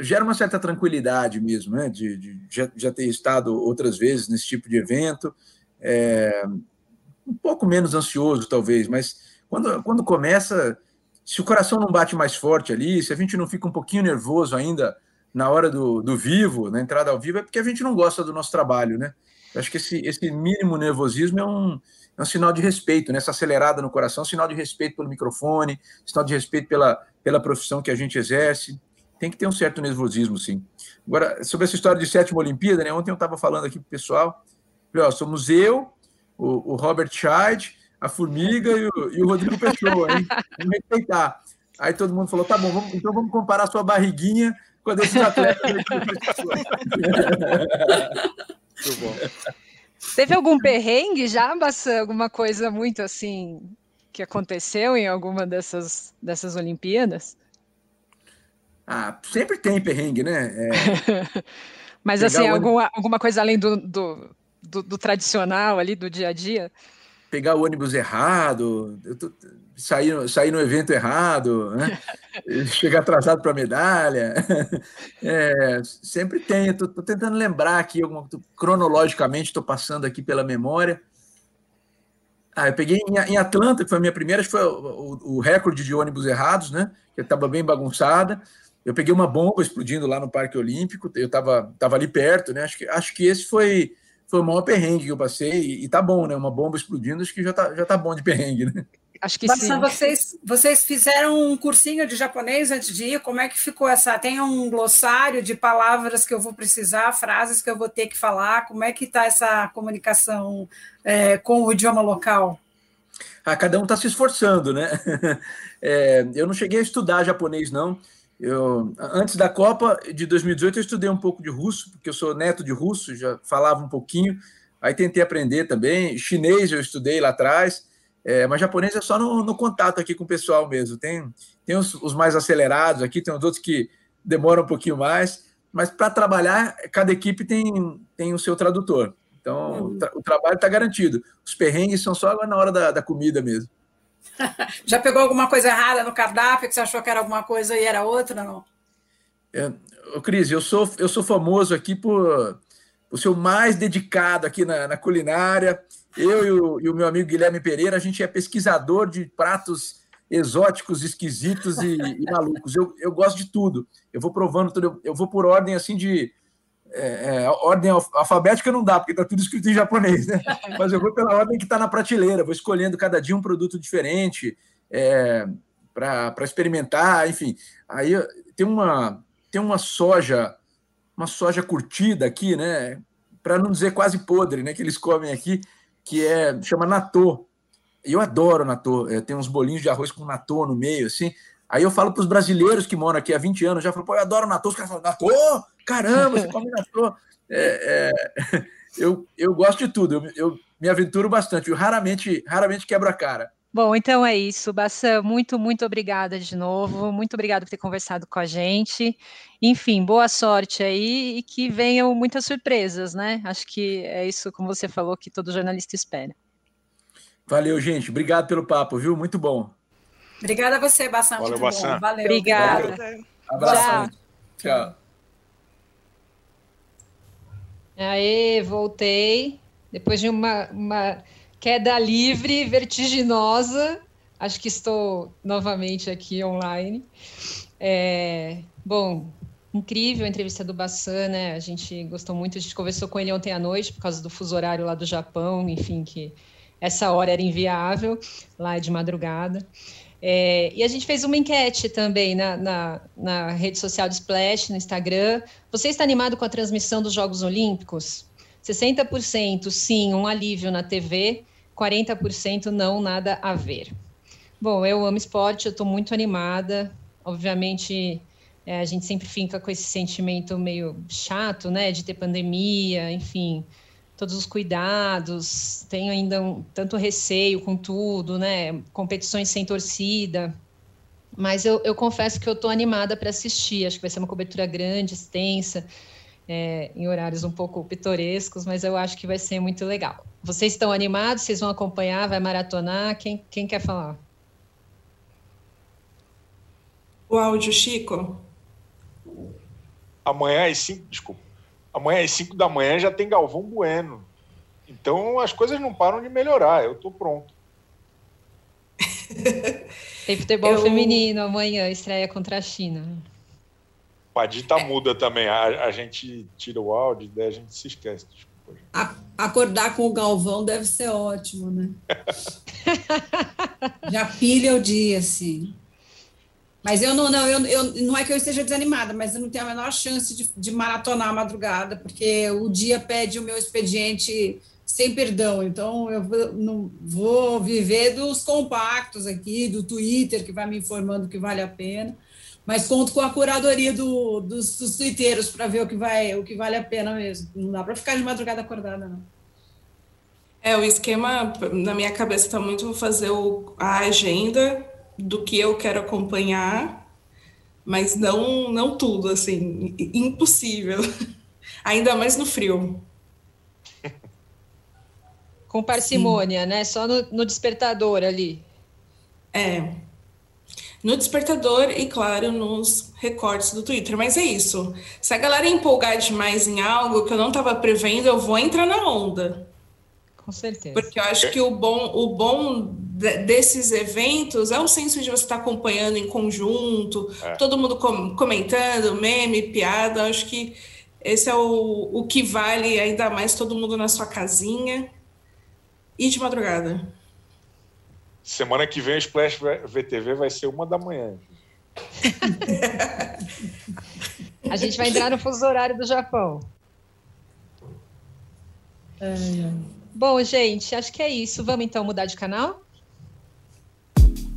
Speaker 6: gera uma certa tranquilidade mesmo, né? De, de já, já, ter estado outras vezes nesse tipo de evento. É, um pouco menos ansioso, talvez, mas quando, quando começa, se o coração não bate mais forte ali, se a gente não fica um pouquinho nervoso ainda na hora do, do vivo, na entrada ao vivo, é porque a gente não gosta do nosso trabalho, né? Eu acho que esse, esse mínimo nervosismo é um, é um sinal de respeito, né? Essa acelerada no coração é sinal de respeito pelo microfone, sinal de respeito pela, pela profissão que a gente exerce. Tem que ter um certo nervosismo, sim. Agora, sobre essa história de sétima Olimpíada, né? Ontem eu estava falando aqui para o pessoal, falei, ó, somos eu, o, o Robert Scheid, a Formiga e o, e o Rodrigo Pessoa, hein? Vamos respeitar. Aí todo mundo falou, tá bom, vamos, então vamos comparar sua barriguinha com a desses atletas.
Speaker 2: Muito bom. Teve algum perrengue já, Bassan? Alguma coisa muito assim que aconteceu em alguma dessas, dessas Olimpíadas?
Speaker 6: Ah, sempre tem perrengue, né? É...
Speaker 2: Mas assim, alguma, alguma coisa além do, do, do, do, tradicional ali, do dia a dia?
Speaker 6: Pegar o ônibus errado, tô, sair, sair no evento errado, né? chegar atrasado para a medalha. É, sempre tem, estou tentando lembrar aqui, alguma, tô, cronologicamente estou passando aqui pela memória. Ah, eu peguei em, em, Atlanta, que foi a minha primeira, acho que foi o, o, o recorde de ônibus errados, né? Que estava bem bagunçada. Eu peguei uma bomba explodindo lá no Parque Olímpico, eu estava tava ali perto, né? Acho que, acho que esse foi, foi o maior perrengue que eu passei, e, e tá bom, né? Uma bomba explodindo, acho que já tá, já tá bom de perrengue, né?
Speaker 5: Acho que sim. Vocês, vocês fizeram um cursinho de japonês antes de ir? Como é que ficou essa? Tem um glossário de palavras que eu vou precisar, frases que eu vou ter que falar? Como é que está essa comunicação é, com o idioma local?
Speaker 6: Ah, cada um está se esforçando, né? É, eu não cheguei a estudar japonês, não. Eu, antes da Copa de 2018, eu estudei um pouco de russo, porque eu sou neto de russo, já falava um pouquinho. Aí tentei aprender também. Chinês eu estudei lá atrás, é, mas japonês é só no, no, contato aqui com o pessoal mesmo. Tem, tem os, os, mais acelerados aqui, tem os outros que demoram um pouquinho mais. Mas para trabalhar, cada equipe tem, tem o seu tradutor. Então, o, tra o trabalho está garantido. Os perrengues são só na hora da, da comida mesmo.
Speaker 5: Já pegou alguma coisa errada no cardápio que você achou que era alguma coisa e era outra, não?
Speaker 6: É, Cris, eu sou, eu sou famoso aqui por, por ser o mais dedicado aqui na, na culinária. Eu e o, e o, meu amigo Guilherme Pereira, a gente é pesquisador de pratos exóticos, esquisitos e, e malucos. Eu, eu gosto de tudo. Eu vou provando tudo. Eu, eu vou por ordem assim de é, é, ordem alfabética não dá, porque está tudo escrito em japonês, né? Mas eu vou pela ordem que está na prateleira, vou escolhendo cada dia um produto diferente é, para experimentar, enfim. Aí tem uma, tem uma soja, uma soja curtida aqui, né? Para não dizer quase podre, né? Que eles comem aqui, que é chama natô. Eu adoro natô. É, tem uns bolinhos de arroz com natô no meio, assim. Aí eu falo para os brasileiros que moram aqui há 20 anos, já falo, pô, eu adoro natô. Os caras falam, natô? Caramba, você come. É, é, eu, eu gosto de tudo, eu, eu me aventuro bastante, eu raramente, raramente quebro a cara.
Speaker 2: Bom, então é isso. Bassan, muito, muito obrigada de novo. Muito obrigada por ter conversado com a gente. Enfim, boa sorte aí e que venham muitas surpresas, né? Acho que é isso, como você falou, que todo jornalista espera.
Speaker 6: Valeu, gente. Obrigado pelo papo, viu? Muito bom.
Speaker 5: Obrigada a você, Bassan.
Speaker 4: Valeu, Bassan.
Speaker 5: Valeu.
Speaker 2: Obrigada.
Speaker 6: Valeu. Abraço. Tchau.
Speaker 2: Aê, voltei. Depois de uma, uma queda livre, vertiginosa, acho que estou novamente aqui online. É, bom, incrível a entrevista do Bassan, né? A gente gostou muito, a gente conversou com ele ontem à noite por causa do fuso horário lá do Japão, enfim, que essa hora era inviável, lá de madrugada. É, e a gente fez uma enquete também na, na, na, rede social do Splash, no Instagram. Você está animado com a transmissão dos Jogos Olímpicos? 60% sim, um alívio na TV, 40% não, nada a ver. Bom, eu amo esporte, eu estou muito animada. Obviamente, é, a gente sempre fica com esse sentimento meio chato, né, de ter pandemia, enfim, todos os cuidados, tenho ainda um, tanto receio com tudo, né? Competições sem torcida. Mas eu, eu confesso que eu estou animada para assistir. Acho que vai ser uma cobertura grande, extensa, é, em horários um pouco pitorescos, mas eu acho que vai ser muito legal. Vocês estão animados? Vocês vão acompanhar? Vai maratonar? Quem, quem quer falar?
Speaker 3: O áudio, Chico.
Speaker 4: Amanhã às 5, desculpa amanhã às 5 da manhã já tem Galvão Bueno. Então as coisas não param de melhorar, eu estou pronto.
Speaker 2: tem futebol eu... feminino amanhã, estreia contra a China.
Speaker 4: Padita muda também. A, a gente tira o áudio, daí a gente se esquece. Desculpa.
Speaker 8: A, acordar com o Galvão deve ser ótimo, né? Já pilha o dia, assim. Mas eu não, não, eu, eu, não é que eu esteja desanimada, mas eu não tenho a menor chance de, de maratonar a madrugada, porque o dia pede o meu expediente sem perdão. Então, eu vou, não, vou viver dos compactos aqui, do Twitter, que vai me informando que vale a pena, mas conto com a curadoria do, dos, dos twitteiros para ver o que, vai, o que vale a pena mesmo. Não dá para ficar de madrugada acordada, não.
Speaker 3: É, o esquema na minha cabeça está muito fazer o, a agenda do que eu quero acompanhar, mas não, não tudo, assim, impossível. Ainda mais no frio.
Speaker 2: Com parcimônia, Sim. né? Só no, no despertador ali.
Speaker 3: É. No despertador e, claro, nos recortes do Twitter. Mas é isso. Se a galera empolgar demais em algo que eu não estava prevendo, eu vou entrar na onda.
Speaker 2: Com certeza.
Speaker 3: Porque eu acho que o bom, o bom desses eventos é o senso de você estar acompanhando em conjunto, é. todo mundo com, comentando, meme, piada. Acho que esse é o, o que vale ainda mais todo mundo na sua casinha e de madrugada.
Speaker 4: Semana que vem o Splash VTV vai ser uma da manhã.
Speaker 2: A gente vai entrar no fuso horário do Japão.
Speaker 8: É.
Speaker 2: Bom, gente, acho que é isso. Vamos então mudar de canal?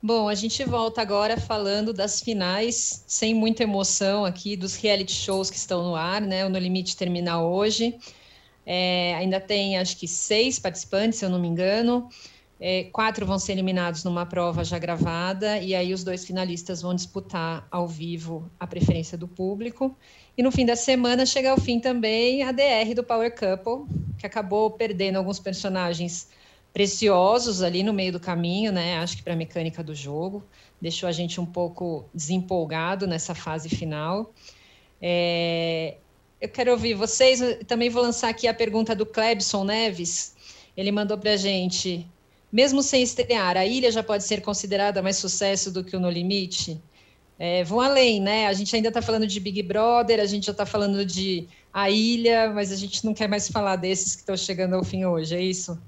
Speaker 2: Bom, a gente volta agora falando das finais, sem muita emoção aqui, dos reality shows que estão no ar, né? O No Limite termina hoje. É, ainda tem, acho que, seis participantes, se eu não me engano. É, quatro vão ser eliminados numa prova já gravada, e aí os dois finalistas vão disputar ao vivo a preferência do público. E no fim da semana chega ao fim também a DR do Power Couple, que acabou perdendo alguns personagens preciosos ali no meio do caminho, né? Acho que para a mecânica do jogo. Deixou a gente um pouco desempolgado nessa fase final. É, eu quero ouvir vocês. também vou lançar aqui a pergunta do Clebson Neves. Ele mandou para a gente: mesmo sem estrear, a ilha já pode ser considerada mais sucesso do que o No Limite? É, vão além, né? A gente ainda está falando de Big Brother, a gente já está falando de A Ilha, mas a gente não quer mais falar desses que estão chegando ao fim hoje, é isso?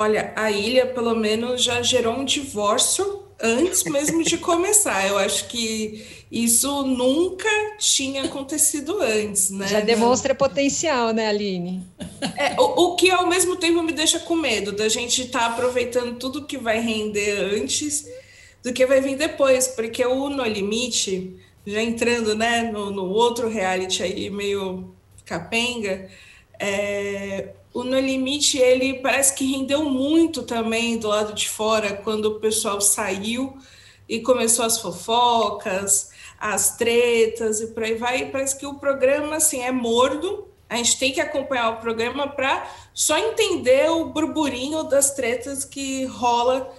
Speaker 3: Olha, a ilha pelo menos já gerou um divórcio antes mesmo de começar. Eu acho que isso nunca tinha acontecido antes, né?
Speaker 2: Já demonstra potencial, né, Aline?
Speaker 3: É, o, o, que ao mesmo tempo me deixa com medo da gente estar tá aproveitando tudo que vai render antes do que vai vir depois, porque o No Limite, já entrando né, no, no outro reality aí meio capenga, é, o No Limite, ele parece que rendeu muito também do lado de fora, quando o pessoal saiu e começou as fofocas, as tretas e por aí vai. E parece que o programa, assim, é mordo. A gente tem que acompanhar o programa para só entender o burburinho das tretas que rola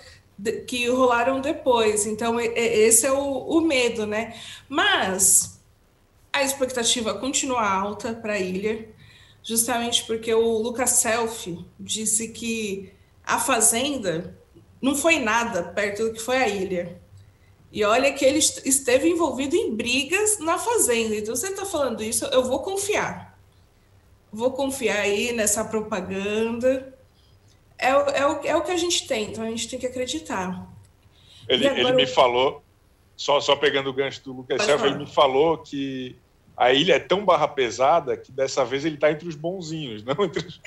Speaker 3: que rolaram depois. Então, esse é o, o medo, né? Mas a expectativa continua alta para a ilha justamente porque o Lucas Self disse que a Fazenda não foi nada perto do que foi a ilha. E olha que ele esteve envolvido em brigas na Fazenda. Então, você está falando isso, eu vou confiar. Vou confiar aí nessa propaganda. É, é, o, é o que a gente tem, então a gente tem que acreditar.
Speaker 4: Ele, agora... ele me falou, só, só pegando o gancho do Lucas Self, ele me falou que a ilha é tão barra pesada que dessa vez ele está entre os bonzinhos, não entre os...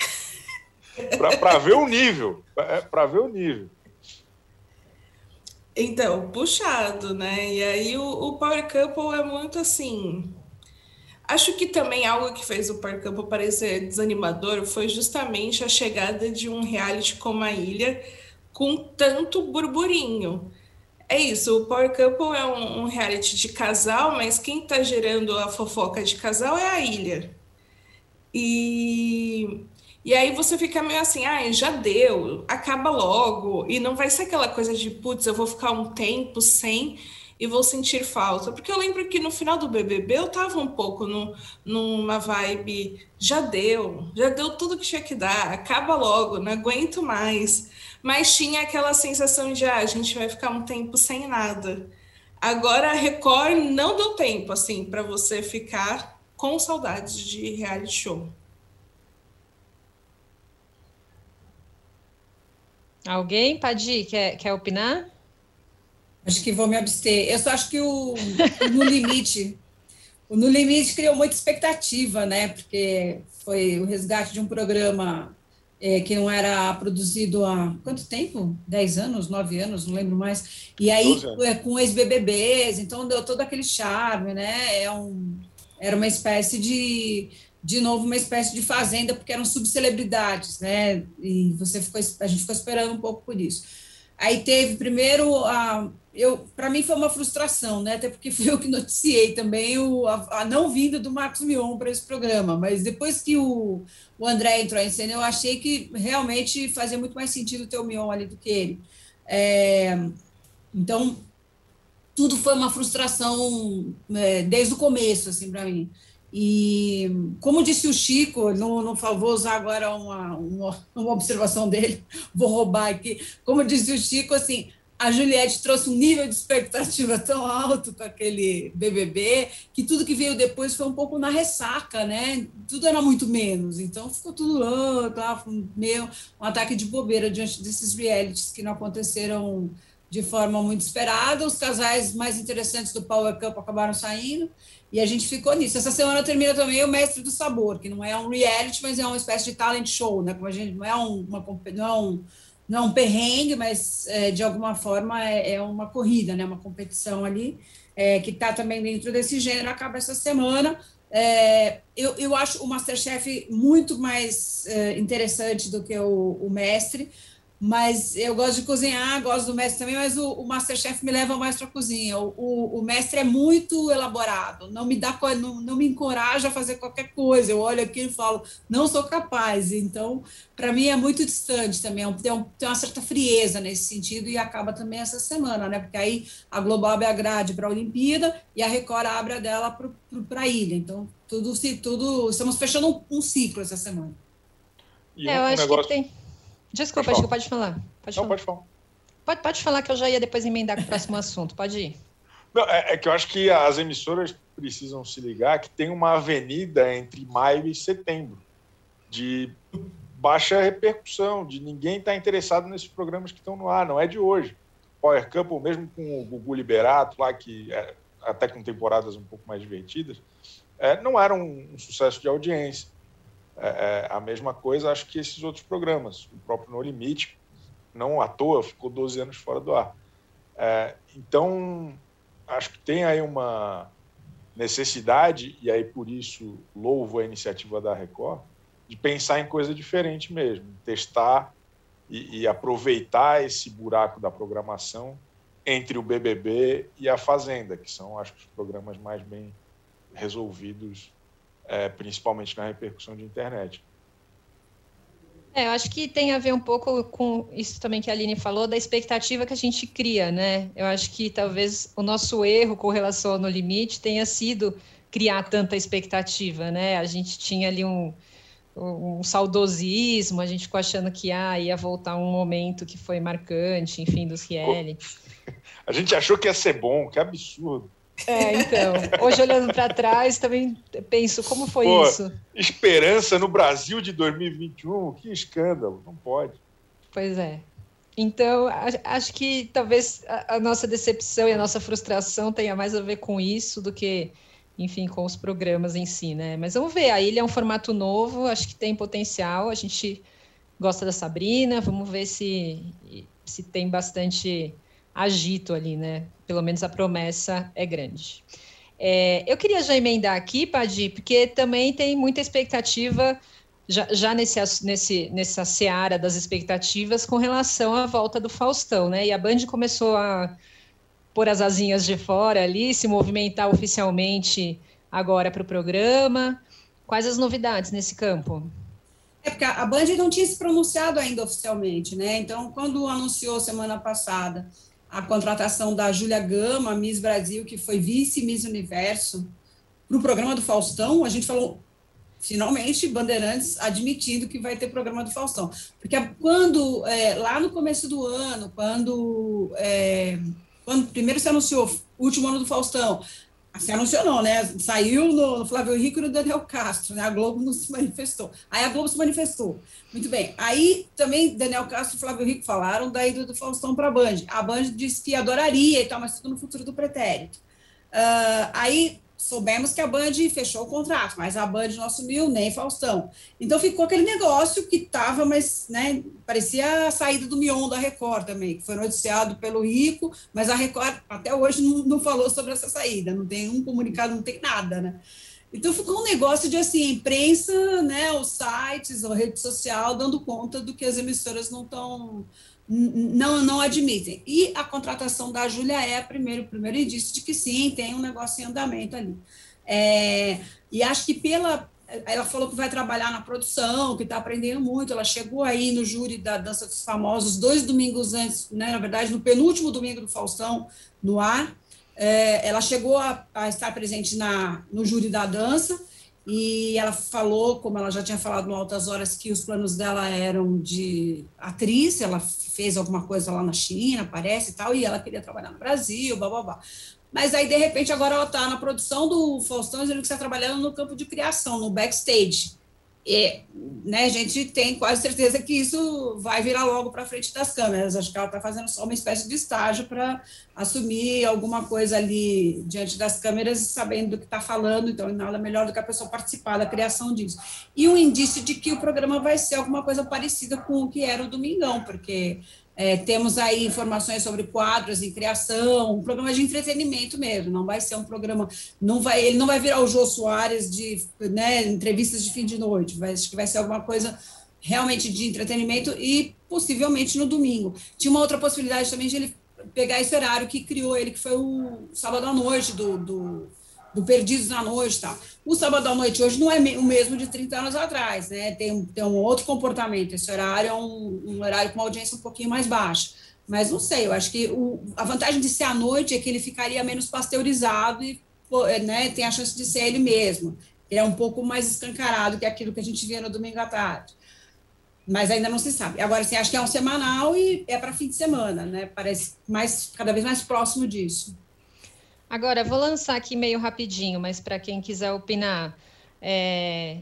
Speaker 4: para ver o nível, para ver o nível.
Speaker 3: Então, puxado, né? E aí o, o, Power Couple é muito assim. Acho que também algo que fez o Power Couple parecer desanimador foi justamente a chegada de um reality como a Ilha com tanto burburinho. É isso, o Power Couple é um, um reality de casal, mas quem está gerando a fofoca de casal é a ilha. E, e aí você fica meio assim, ah, já deu, acaba logo. E não vai ser aquela coisa de, putz, eu vou ficar um tempo sem e vou sentir falta. Porque eu lembro que no final do BBB eu tava um pouco no, numa vibe, já deu, já deu tudo que tinha que dar, acaba logo, não aguento mais. Mas tinha aquela sensação de, ah, a gente vai ficar um tempo sem nada. Agora a Record não deu tempo, assim, para você ficar com saudades de reality show.
Speaker 2: Alguém, Padi, quer, quer opinar?
Speaker 8: Acho que vou me abster. Eu só acho que o, o No Limite, o No Limite criou muita expectativa, né? Porque foi o resgate de um programa é, que não era produzido há quanto tempo? Dez anos, nove anos, não lembro mais. E aí, é, com ex-BBBs, então deu todo aquele charme, né? É um, era uma espécie de, de novo, uma espécie de fazenda, porque eram subcelebridades, né? E você ficou, a gente ficou esperando um pouco por isso. Aí teve primeiro a eu para mim foi uma frustração, né? Até porque fui eu que noticiei também o, a, a não vinda do Marcos Mion para esse programa. Mas depois que o, o André entrou em cena, eu achei que realmente fazia muito mais sentido ter o Mion ali do que ele. É, então tudo foi uma frustração é, desde o começo, assim, para mim. E, como disse o Chico, não, não vou usar agora uma, uma, uma observação dele, vou roubar aqui. Como disse o Chico, assim, a Juliette trouxe um nível de expectativa tão alto com aquele BBB que tudo que veio depois foi um pouco na ressaca, né? Tudo era muito menos, então ficou tudo lá, tá, meio um ataque de bobeira diante desses realities que não aconteceram de forma muito esperada. Os casais mais interessantes do Power Cup acabaram saindo e a gente ficou nisso. Essa semana termina também o Mestre do Sabor, que não é um reality, mas é uma espécie de talent show, né? Como a gente não é um, uma não é um não é um perrengue, mas é, de alguma forma é, é, uma corrida, né? Uma competição ali é, que está também dentro desse gênero. Acaba essa semana. É, eu, eu acho o MasterChef muito mais é, interessante do que o, o Mestre, mas eu gosto de cozinhar, gosto do mestre também, mas o, o Masterchef me leva mais para a cozinha. O, o, o, mestre é muito elaborado, não me dá não, não me encoraja a fazer qualquer coisa. Eu olho aqui e falo, não sou capaz. Então, para mim é muito distante também, é tem, um, tem uma certa frieza nesse sentido e acaba também essa semana, né? Porque aí a Globo abre a grade para a Olimpíada e a Record abre a dela para a ilha. Então, tudo, tudo, estamos fechando um, um ciclo essa semana.
Speaker 2: E é, eu acho negócio... que tem Desculpa, pode, pode falar.
Speaker 4: Pode Não, falar. pode falar.
Speaker 2: Pode, pode falar que eu já ia depois emendar com o próximo assunto. Pode ir.
Speaker 4: Não, é, é, que eu acho que as emissoras precisam se ligar que tem uma avenida entre maio e setembro de baixa repercussão, de ninguém estar tá interessado nesses programas que estão no ar, não é de hoje. Power Couple, mesmo com o Gugu Liberato, lá que é, até com temporadas um pouco mais divertidas, é, não era um, um sucesso de audiência. É, é, a mesma coisa, acho que esses outros programas. O próprio No Limite, não à toa, ficou 12 anos fora do ar. É, então, acho que tem aí uma necessidade, e aí por isso louvo a iniciativa da Record, de pensar em coisa diferente mesmo, testar e, e aproveitar esse buraco da programação entre o BBB e a Fazenda, que são, acho que, os programas mais bem resolvidos é, principalmente na repercussão de internet.
Speaker 2: É, eu acho que tem a ver um pouco com isso também que a Aline falou, da expectativa que a gente cria, né? Eu acho que talvez o nosso erro com relação ao No Limite tenha sido criar tanta expectativa, né? A gente tinha ali um, um saudosismo, a gente ficou achando que ah, ia voltar um momento que foi marcante, enfim, dos realities.
Speaker 4: A gente achou que ia ser bom, que absurdo.
Speaker 2: É, então. Hoje, olhando para trás, também penso como foi Pô, isso.
Speaker 4: Esperança no Brasil de 2021, que escândalo, não pode.
Speaker 2: Pois é. Então, acho que talvez a nossa decepção e a nossa frustração tenha mais a ver com isso do que, enfim, com os programas em si, né? Mas vamos ver, a ilha é um formato novo, acho que tem potencial, a gente gosta da Sabrina, vamos ver se, se tem bastante agito ali, né? Pelo menos a promessa é grande. É, eu queria já emendar aqui, Padi, porque também tem muita expectativa já, já nesse, nesse, nessa seara das expectativas com relação à volta do Faustão, né? E a Band começou a, pôr as asinhas de fora ali, se movimentar oficialmente agora para o programa. Quais as novidades nesse campo?
Speaker 8: É porque a Band não tinha se pronunciado ainda oficialmente, né? Então, quando anunciou semana passada a contratação da Júlia Gama, Miss Brasil, que foi vice-Miss Universo, para o programa do Faustão, a gente falou, finalmente, Bandeirantes admitindo que vai ter programa do Faustão. Porque quando, é, lá no começo do ano, quando, é, quando primeiro se anunciou o último ano do Faustão, se anunciou não, né? Saiu no, no Flávio Rico e no Daniel Castro, né? A Globo não se manifestou. Aí a Globo se manifestou. Muito bem. Aí também Daniel Castro e Flávio Rico falaram da ida do Faustão para a Band. A Band disse que adoraria e tal, mas tudo no futuro do pretérito. Uh, aí soubemos que a Band fechou o contrato, mas a Band não assumiu nem Faustão. Então ficou aquele negócio que estava, mas né, parecia a saída do Mion da Record também, que foi noticiado pelo Rico, mas a Record até hoje não, não falou sobre essa saída, não tem um comunicado, não tem nada, né? Então ficou um negócio de assim, a imprensa, né, os sites, a rede social dando conta do que as emissoras não estão não, não admitem. E a contratação da Júlia é primeiro, o primeiro indício de que sim, tem um negócio em andamento ali. É, e acho que pela. Ela falou que vai trabalhar na produção, que está aprendendo muito. Ela chegou aí no júri da Dança dos Famosos dois domingos antes, né, na verdade, no penúltimo domingo do Faustão, no ar. É, ela chegou a, a estar presente na, no júri da dança e ela falou, como ela já tinha falado no Altas Horas, que os planos dela eram de atriz, ela fez alguma coisa lá na China, parece e tal, e ela queria trabalhar no Brasil, blá, blá, blá. Mas aí, de repente, agora ela está na produção do Faustão, dizendo que está trabalhando no campo de criação, no backstage. E, né, a gente tem quase certeza que isso vai virar logo para frente das câmeras. Acho que ela está fazendo só uma espécie de estágio para assumir alguma coisa ali diante das câmeras, sabendo do que está falando. Então, nada melhor do que a pessoa participar da criação disso. E um indício de que o programa vai ser alguma coisa parecida com o que era o Domingão, porque é, temos aí informações sobre quadros em criação, um programa de entretenimento mesmo, não vai ser um programa, não vai, ele não vai virar o Jô Soares de né, entrevistas de fim de noite, vai, acho que vai ser alguma coisa realmente de entretenimento e possivelmente no domingo. Tinha uma outra possibilidade também de ele pegar esse horário que criou ele, que foi o sábado à noite do, do do Perdidos na Noite e tal. O sábado à noite hoje não é o mesmo de 30 anos atrás, né? Tem, tem um outro comportamento. Esse horário é um, um horário com uma audiência um pouquinho mais baixa. Mas não sei, eu acho que o, a vantagem de ser à noite é que ele ficaria menos pasteurizado e né, tem a chance de ser ele mesmo. Ele é um pouco mais escancarado que aquilo que a gente via no domingo à tarde. Mas ainda não se sabe. Agora, assim, acho que é um semanal e é para fim de semana, né? Parece mais, cada vez mais próximo disso.
Speaker 2: Agora, vou lançar aqui meio rapidinho, mas para quem quiser opinar, é,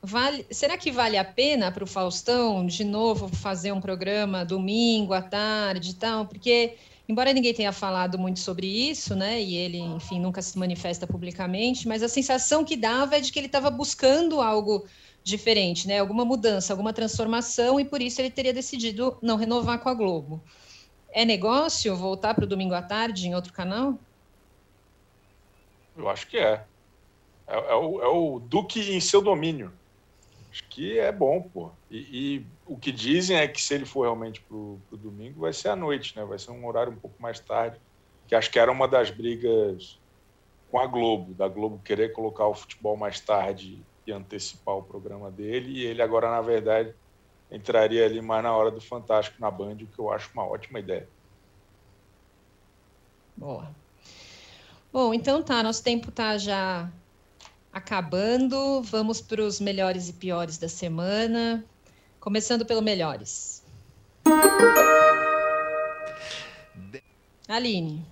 Speaker 2: vale, será que vale a pena para o Faustão, de novo, fazer um programa domingo à tarde e tal? Porque, embora ninguém tenha falado muito sobre isso, né, e ele, enfim, nunca se manifesta publicamente, mas a sensação que dava é de que ele estava buscando algo diferente, né, alguma mudança, alguma transformação, e por isso ele teria decidido não renovar com a Globo. É negócio voltar para o domingo à tarde em outro canal?
Speaker 4: Eu acho que é. É, é, o, é o Duque em seu domínio. Acho que é bom, pô. E, e, o que dizem é que se ele for realmente pro, pro domingo, vai ser à noite, né? Vai ser um horário um pouco mais tarde. Que acho que era uma das brigas com a Globo, da Globo querer colocar o futebol mais tarde e antecipar o programa dele. E ele agora, na verdade, entraria ali mais na hora do Fantástico na Band, o que eu acho uma ótima ideia.
Speaker 2: Boa. Bom, então tá, nosso tempo tá já acabando. Vamos para os melhores e piores da semana. Começando pelo melhores. Aline.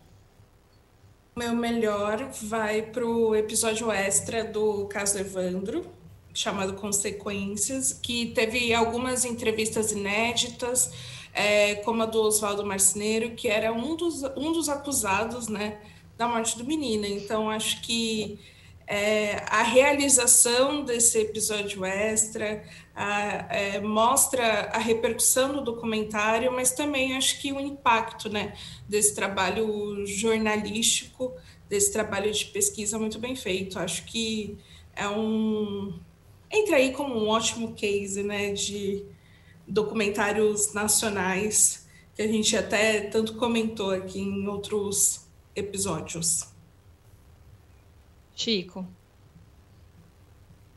Speaker 3: Meu melhor vai para o episódio extra do caso Evandro, chamado Consequências, que teve algumas entrevistas inéditas, é, como a do Oswaldo Marceneiro, que era um dos, um dos acusados, né? Da morte do menino. Então, acho que é, a realização desse episódio extra a, é, mostra a repercussão do documentário, mas também acho que o impacto né, desse trabalho jornalístico, desse trabalho de pesquisa muito bem feito. Acho que é um. entra aí como um ótimo case né, de documentários nacionais que a gente até tanto comentou aqui em outros episódios.
Speaker 2: Chico.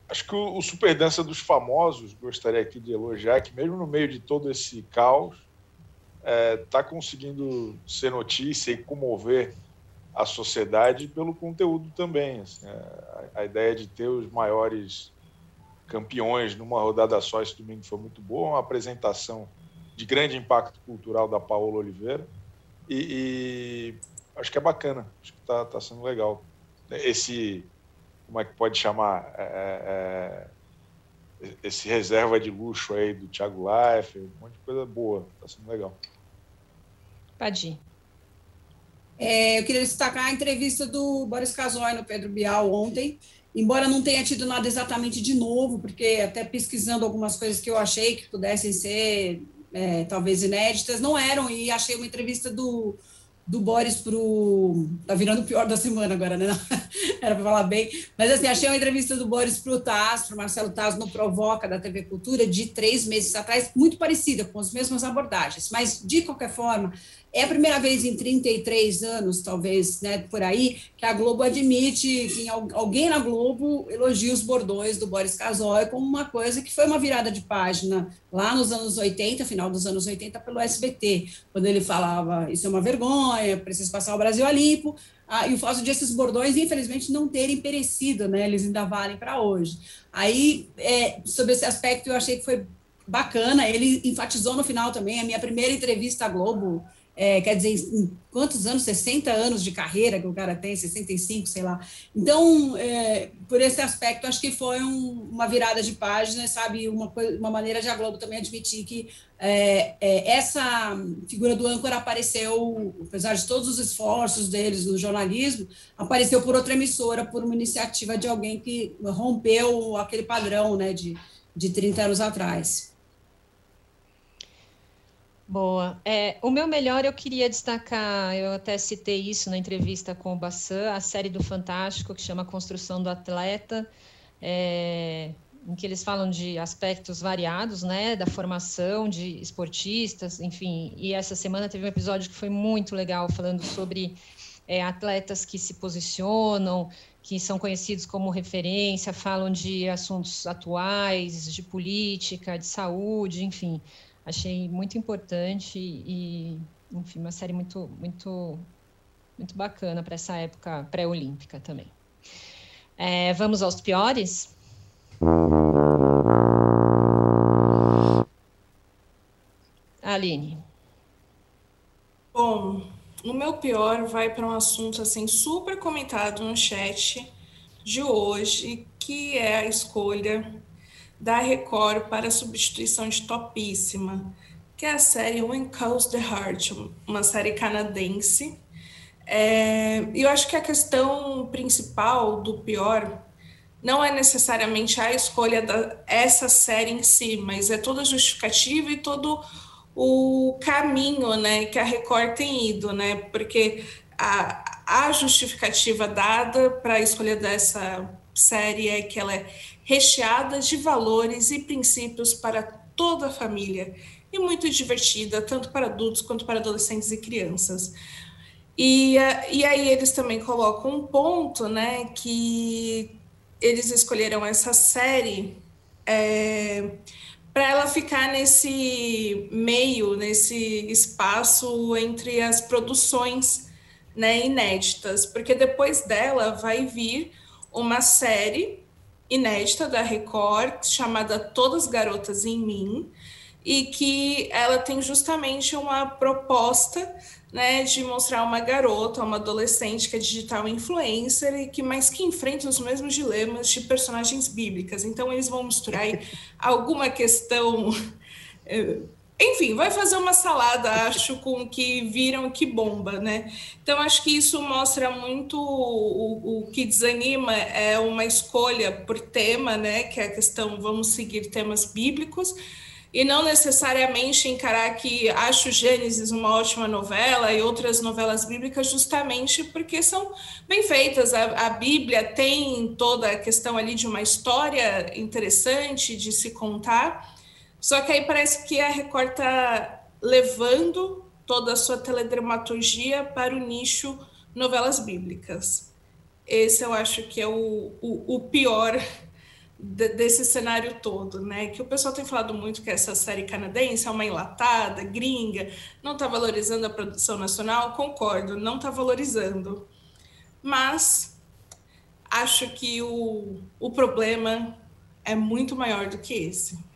Speaker 4: Acho que o, o Super Dança dos Famosos, gostaria aqui de elogiar, que mesmo no meio de todo esse caos, está é, tá conseguindo ser notícia e comover a sociedade pelo conteúdo também. Assim, a, a, ideia de ter os maiores campeões numa rodada só esse domingo foi muito boa, uma apresentação de grande impacto cultural da Paola Oliveira e, e acho que é bacana, acho que está tá sendo legal. Esse, como é que pode chamar? É, é, esse reserva de luxo aí do Thiago Life, um monte de coisa boa, está sendo legal.
Speaker 2: Padir.
Speaker 8: É, eu queria destacar a entrevista do Boris Casoy no Pedro Bial ontem, embora não tenha tido nada exatamente de novo, porque até pesquisando algumas coisas que eu achei que pudessem ser é, talvez inéditas, não eram, e achei uma entrevista do, do Boris pro. Tá virando o pior da semana agora, né? Era para falar bem. Mas assim, achei uma entrevista do Boris pro Taz, pro Marcelo Taz no Provoca da TV Cultura, de três meses atrás, muito parecida, com as mesmas abordagens. Mas, de qualquer forma, é a primeira vez em 33 anos, talvez, né, por aí, que a Globo admite, que alguém na Globo elogia os bordões do Boris Casoy como uma coisa que foi uma virada de página lá nos anos 80, final dos anos 80, pelo SBT, quando ele falava isso é uma vergonha, precisa passar o Brasil a limpo, ah, e o fato de esses bordões, infelizmente, não terem perecido, né, eles ainda valem para hoje. Aí, é, sobre esse aspecto, eu achei que foi bacana, ele enfatizou no final também, a minha primeira entrevista à Globo, é, quer dizer, quantos anos? 60 anos de carreira que o cara tem, 65, sei lá. Então, é, por esse aspecto, acho que foi um, uma virada de página, sabe? Uma, uma maneira de a Globo também admitir que é, é, essa figura do âncora apareceu, apesar de todos os esforços deles no jornalismo, apareceu por outra emissora, por uma iniciativa de alguém que rompeu aquele padrão né, de, de 30 anos atrás.
Speaker 2: Boa. É, o meu melhor eu queria destacar, eu até citei isso na entrevista com o Bassan, a série do Fantástico que chama Construção do Atleta, é, em que eles falam de aspectos variados, né, da formação de esportistas, enfim. E essa semana teve um episódio que foi muito legal, falando sobre é, atletas que se posicionam, que são conhecidos como referência, falam de assuntos atuais, de política, de saúde, enfim achei muito importante e, enfim, uma série muito, muito, muito bacana para essa época pré-olímpica também. É, vamos aos piores? Aline.
Speaker 3: Bom, o meu pior vai para um assunto assim super comentado no chat de hoje, que é a escolha da Record para a substituição de Topíssima, que é a série When Calls the Heart, uma série canadense. É, eu acho que a questão principal do pior não é necessariamente a escolha dessa série em si, mas é toda a justificativa e todo o caminho né, que a Record tem ido, né? Porque a, a justificativa dada para a escolha dessa série é que ela é recheada de valores e princípios para toda a família e muito divertida, tanto para adultos quanto para adolescentes e crianças. E, e aí eles também colocam um ponto, né, que eles escolheram essa série é, para ela ficar nesse meio, nesse espaço entre as produções né, inéditas, porque depois dela vai vir uma série inédita da Record, chamada Todas Garotas em Mim, e que ela tem justamente uma proposta né, de mostrar uma garota, uma adolescente que é digital influencer e que mais que enfrenta os mesmos dilemas de personagens bíblicas. Então eles vão misturar alguma questão eh, enfim, vai fazer uma salada, acho, com o que viram que bomba, né? Então, acho que isso mostra muito o, o que desanima é uma escolha por tema, né? Que é a questão, vamos seguir temas bíblicos, e não necessariamente encarar que acho Gênesis uma ótima novela e outras novelas bíblicas, justamente porque são bem feitas. A, a Bíblia tem toda a questão ali de uma história interessante de se contar só que aí parece que a Record está levando toda a sua teledramaturgia para o nicho novelas bíblicas. Esse eu acho que é o, o, o pior de, desse cenário todo, né? Que o pessoal tem falado muito que essa série canadense é uma enlatada, gringa, não está valorizando a produção nacional. Concordo, não está valorizando. Mas acho que o, o problema é muito maior do que esse.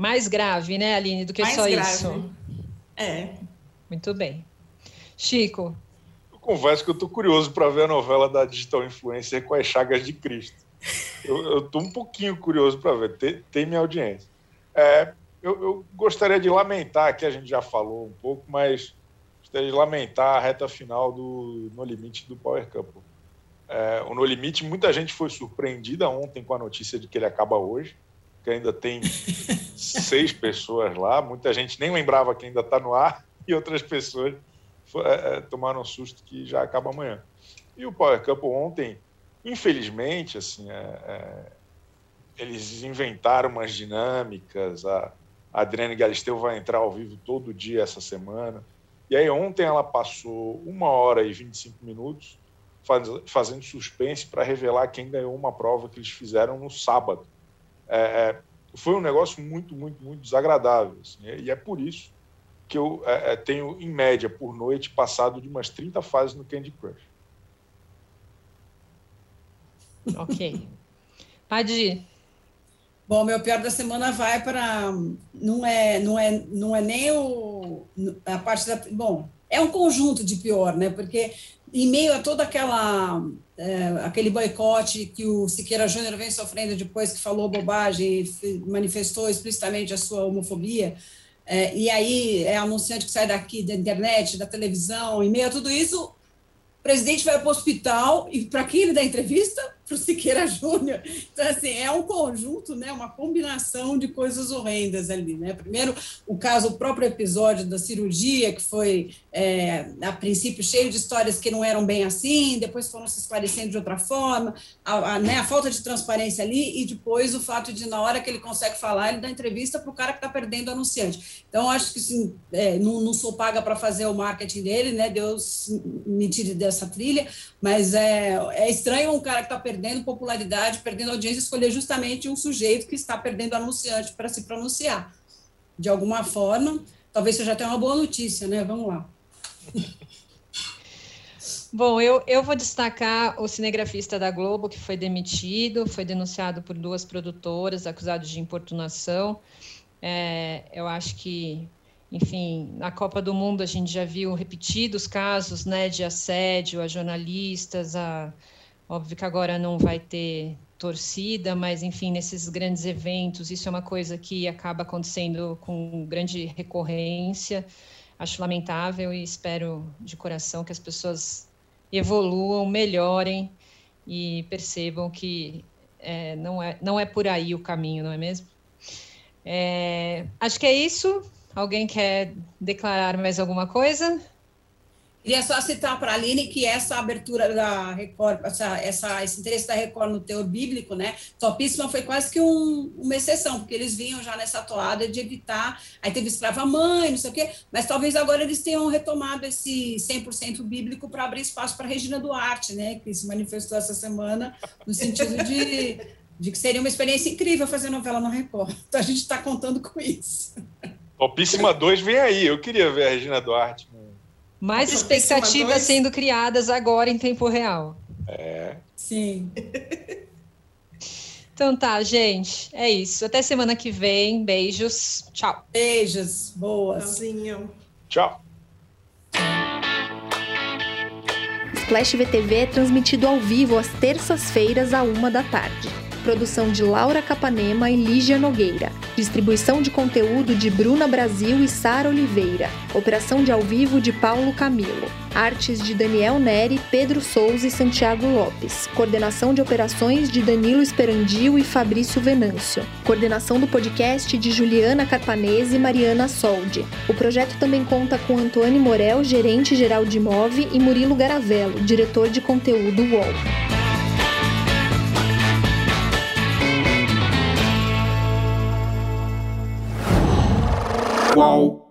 Speaker 2: Mais grave, né, Aline, do que
Speaker 3: Mais
Speaker 2: só
Speaker 3: grave.
Speaker 2: isso.
Speaker 3: É.
Speaker 2: Muito bem. Chico,
Speaker 4: Eu confesso que eu tô curioso para ver a novela da Digital Influencer com as chagas de Cristo. Eu, tô um pouquinho curioso para ver. Tem, tem minha audiência. É, eu, eu gostaria de lamentar, que a gente já falou um pouco, mas gostaria de lamentar a reta final do No Limite do Power Couple. É, o No Limite, muita gente foi surpreendida ontem com a notícia de que ele acaba hoje, que ainda tem seis pessoas lá. Muita gente nem lembrava que ainda está no ar e outras pessoas é, é, tomaram um susto que já acaba amanhã. E o Power Couple ontem, infelizmente, assim, é, é, eles inventaram umas dinâmicas. A, a Adriane Galisteu vai entrar ao vivo todo dia essa semana. E aí ontem ela passou uma hora e 25 minutos faz, fazendo suspense para revelar quem ganhou uma prova que eles fizeram no sábado. É, é, foi um negócio muito, muito, muito desagradável. assim, e é por isso que eu é, é, tenho, em média, por noite, passado de umas 30 fases no Candy Crush.
Speaker 2: ok. Padi,
Speaker 8: Bom, meu pior da semana vai para não é não é não é nem o a parte da bom é um conjunto de pior, né? Porque em meio a toda aquela é, aquele boicote que o Siqueira Júnior vem sofrendo depois que falou bobagem, fe- manifestou explicitamente a sua homofobia, é, e aí é anunciante que sai daqui da internet, da televisão, em meio a tudo isso, o presidente vai para o hospital e para quem ele dá entrevista? Para o Siqueira Júnior. Então, assim, é um conjunto, né, uma combinação de coisas horrendas ali. Né? Primeiro, o caso, o próprio episódio da cirurgia, que foi, é, a princípio, cheio de histórias que não eram bem assim, depois foram se esclarecendo de outra forma, a, a, né, a falta de transparência ali, e depois o fato de, na hora que ele consegue falar, ele dá entrevista para o cara que está perdendo o anunciante. Então, acho que assim, é, não, não sou paga para fazer o marketing dele, né? Deus me tire dessa trilha, mas é, é estranho um cara que está perdendo popularidade, perdendo audiência, escolher justamente um sujeito que está perdendo anunciante para se pronunciar. De alguma forma, talvez seja até uma boa notícia, né? Vamos lá.
Speaker 2: Bom, eu, eu vou destacar o cinegrafista da Globo, que foi demitido, foi denunciado por duas produtoras, acusado de importunação. É, eu acho que, enfim, na Copa do Mundo a gente já viu repetidos casos né, de assédio a jornalistas, a, óbvio que agora não vai ter torcida, mas, enfim, nesses grandes eventos, isso é uma coisa que acaba acontecendo com grande recorrência. Acho lamentável e espero de coração que as pessoas evoluam, melhorem e percebam que é, não, é, não é por aí o caminho, não é mesmo? É, acho que é isso. Alguém quer declarar mais alguma coisa?
Speaker 8: Queria só citar para a Aline que essa abertura da Record, essa, essa, esse interesse da Record no teor bíblico, né, topíssima, foi quase que um, uma exceção, porque eles vinham já nessa toada de evitar, aí teve escrava-mãe, não sei o quê, mas talvez agora eles tenham retomado esse 100% bíblico para abrir espaço para Regina Duarte, né, que se manifestou essa semana no sentido de, de que seria uma experiência incrível fazer novela na Record. Então a gente está contando com isso.
Speaker 4: Topíssima 2 vem aí. Eu queria ver a Regina Duarte.
Speaker 2: Mais expectativas
Speaker 3: dois.
Speaker 2: sendo criadas agora em tempo real.
Speaker 4: É.
Speaker 8: Sim.
Speaker 2: Então tá, gente. É isso. Até semana que vem. Beijos. Tchau.
Speaker 8: Beijos, boas.
Speaker 3: Tchauzinho.
Speaker 4: Tchau.
Speaker 1: Splash VTV é transmitido ao vivo às terças-feiras, à uma da tarde. Produção de Laura Capanema e Lígia Nogueira. Distribuição de conteúdo de Bruna Brasil e Sara Oliveira. Operação de ao vivo de Paulo Camilo. Artes de Daniel Neri, Pedro Souza e Santiago Lopes. Coordenação de operações de Danilo Esperandio e Fabrício Venâncio. Coordenação do podcast de Juliana Carpanese e Mariana Soldi. O projeto também conta com Antônio Morel, gerente geral de Move, e Murilo Garavello, diretor de conteúdo UOL.
Speaker 9: Whoa.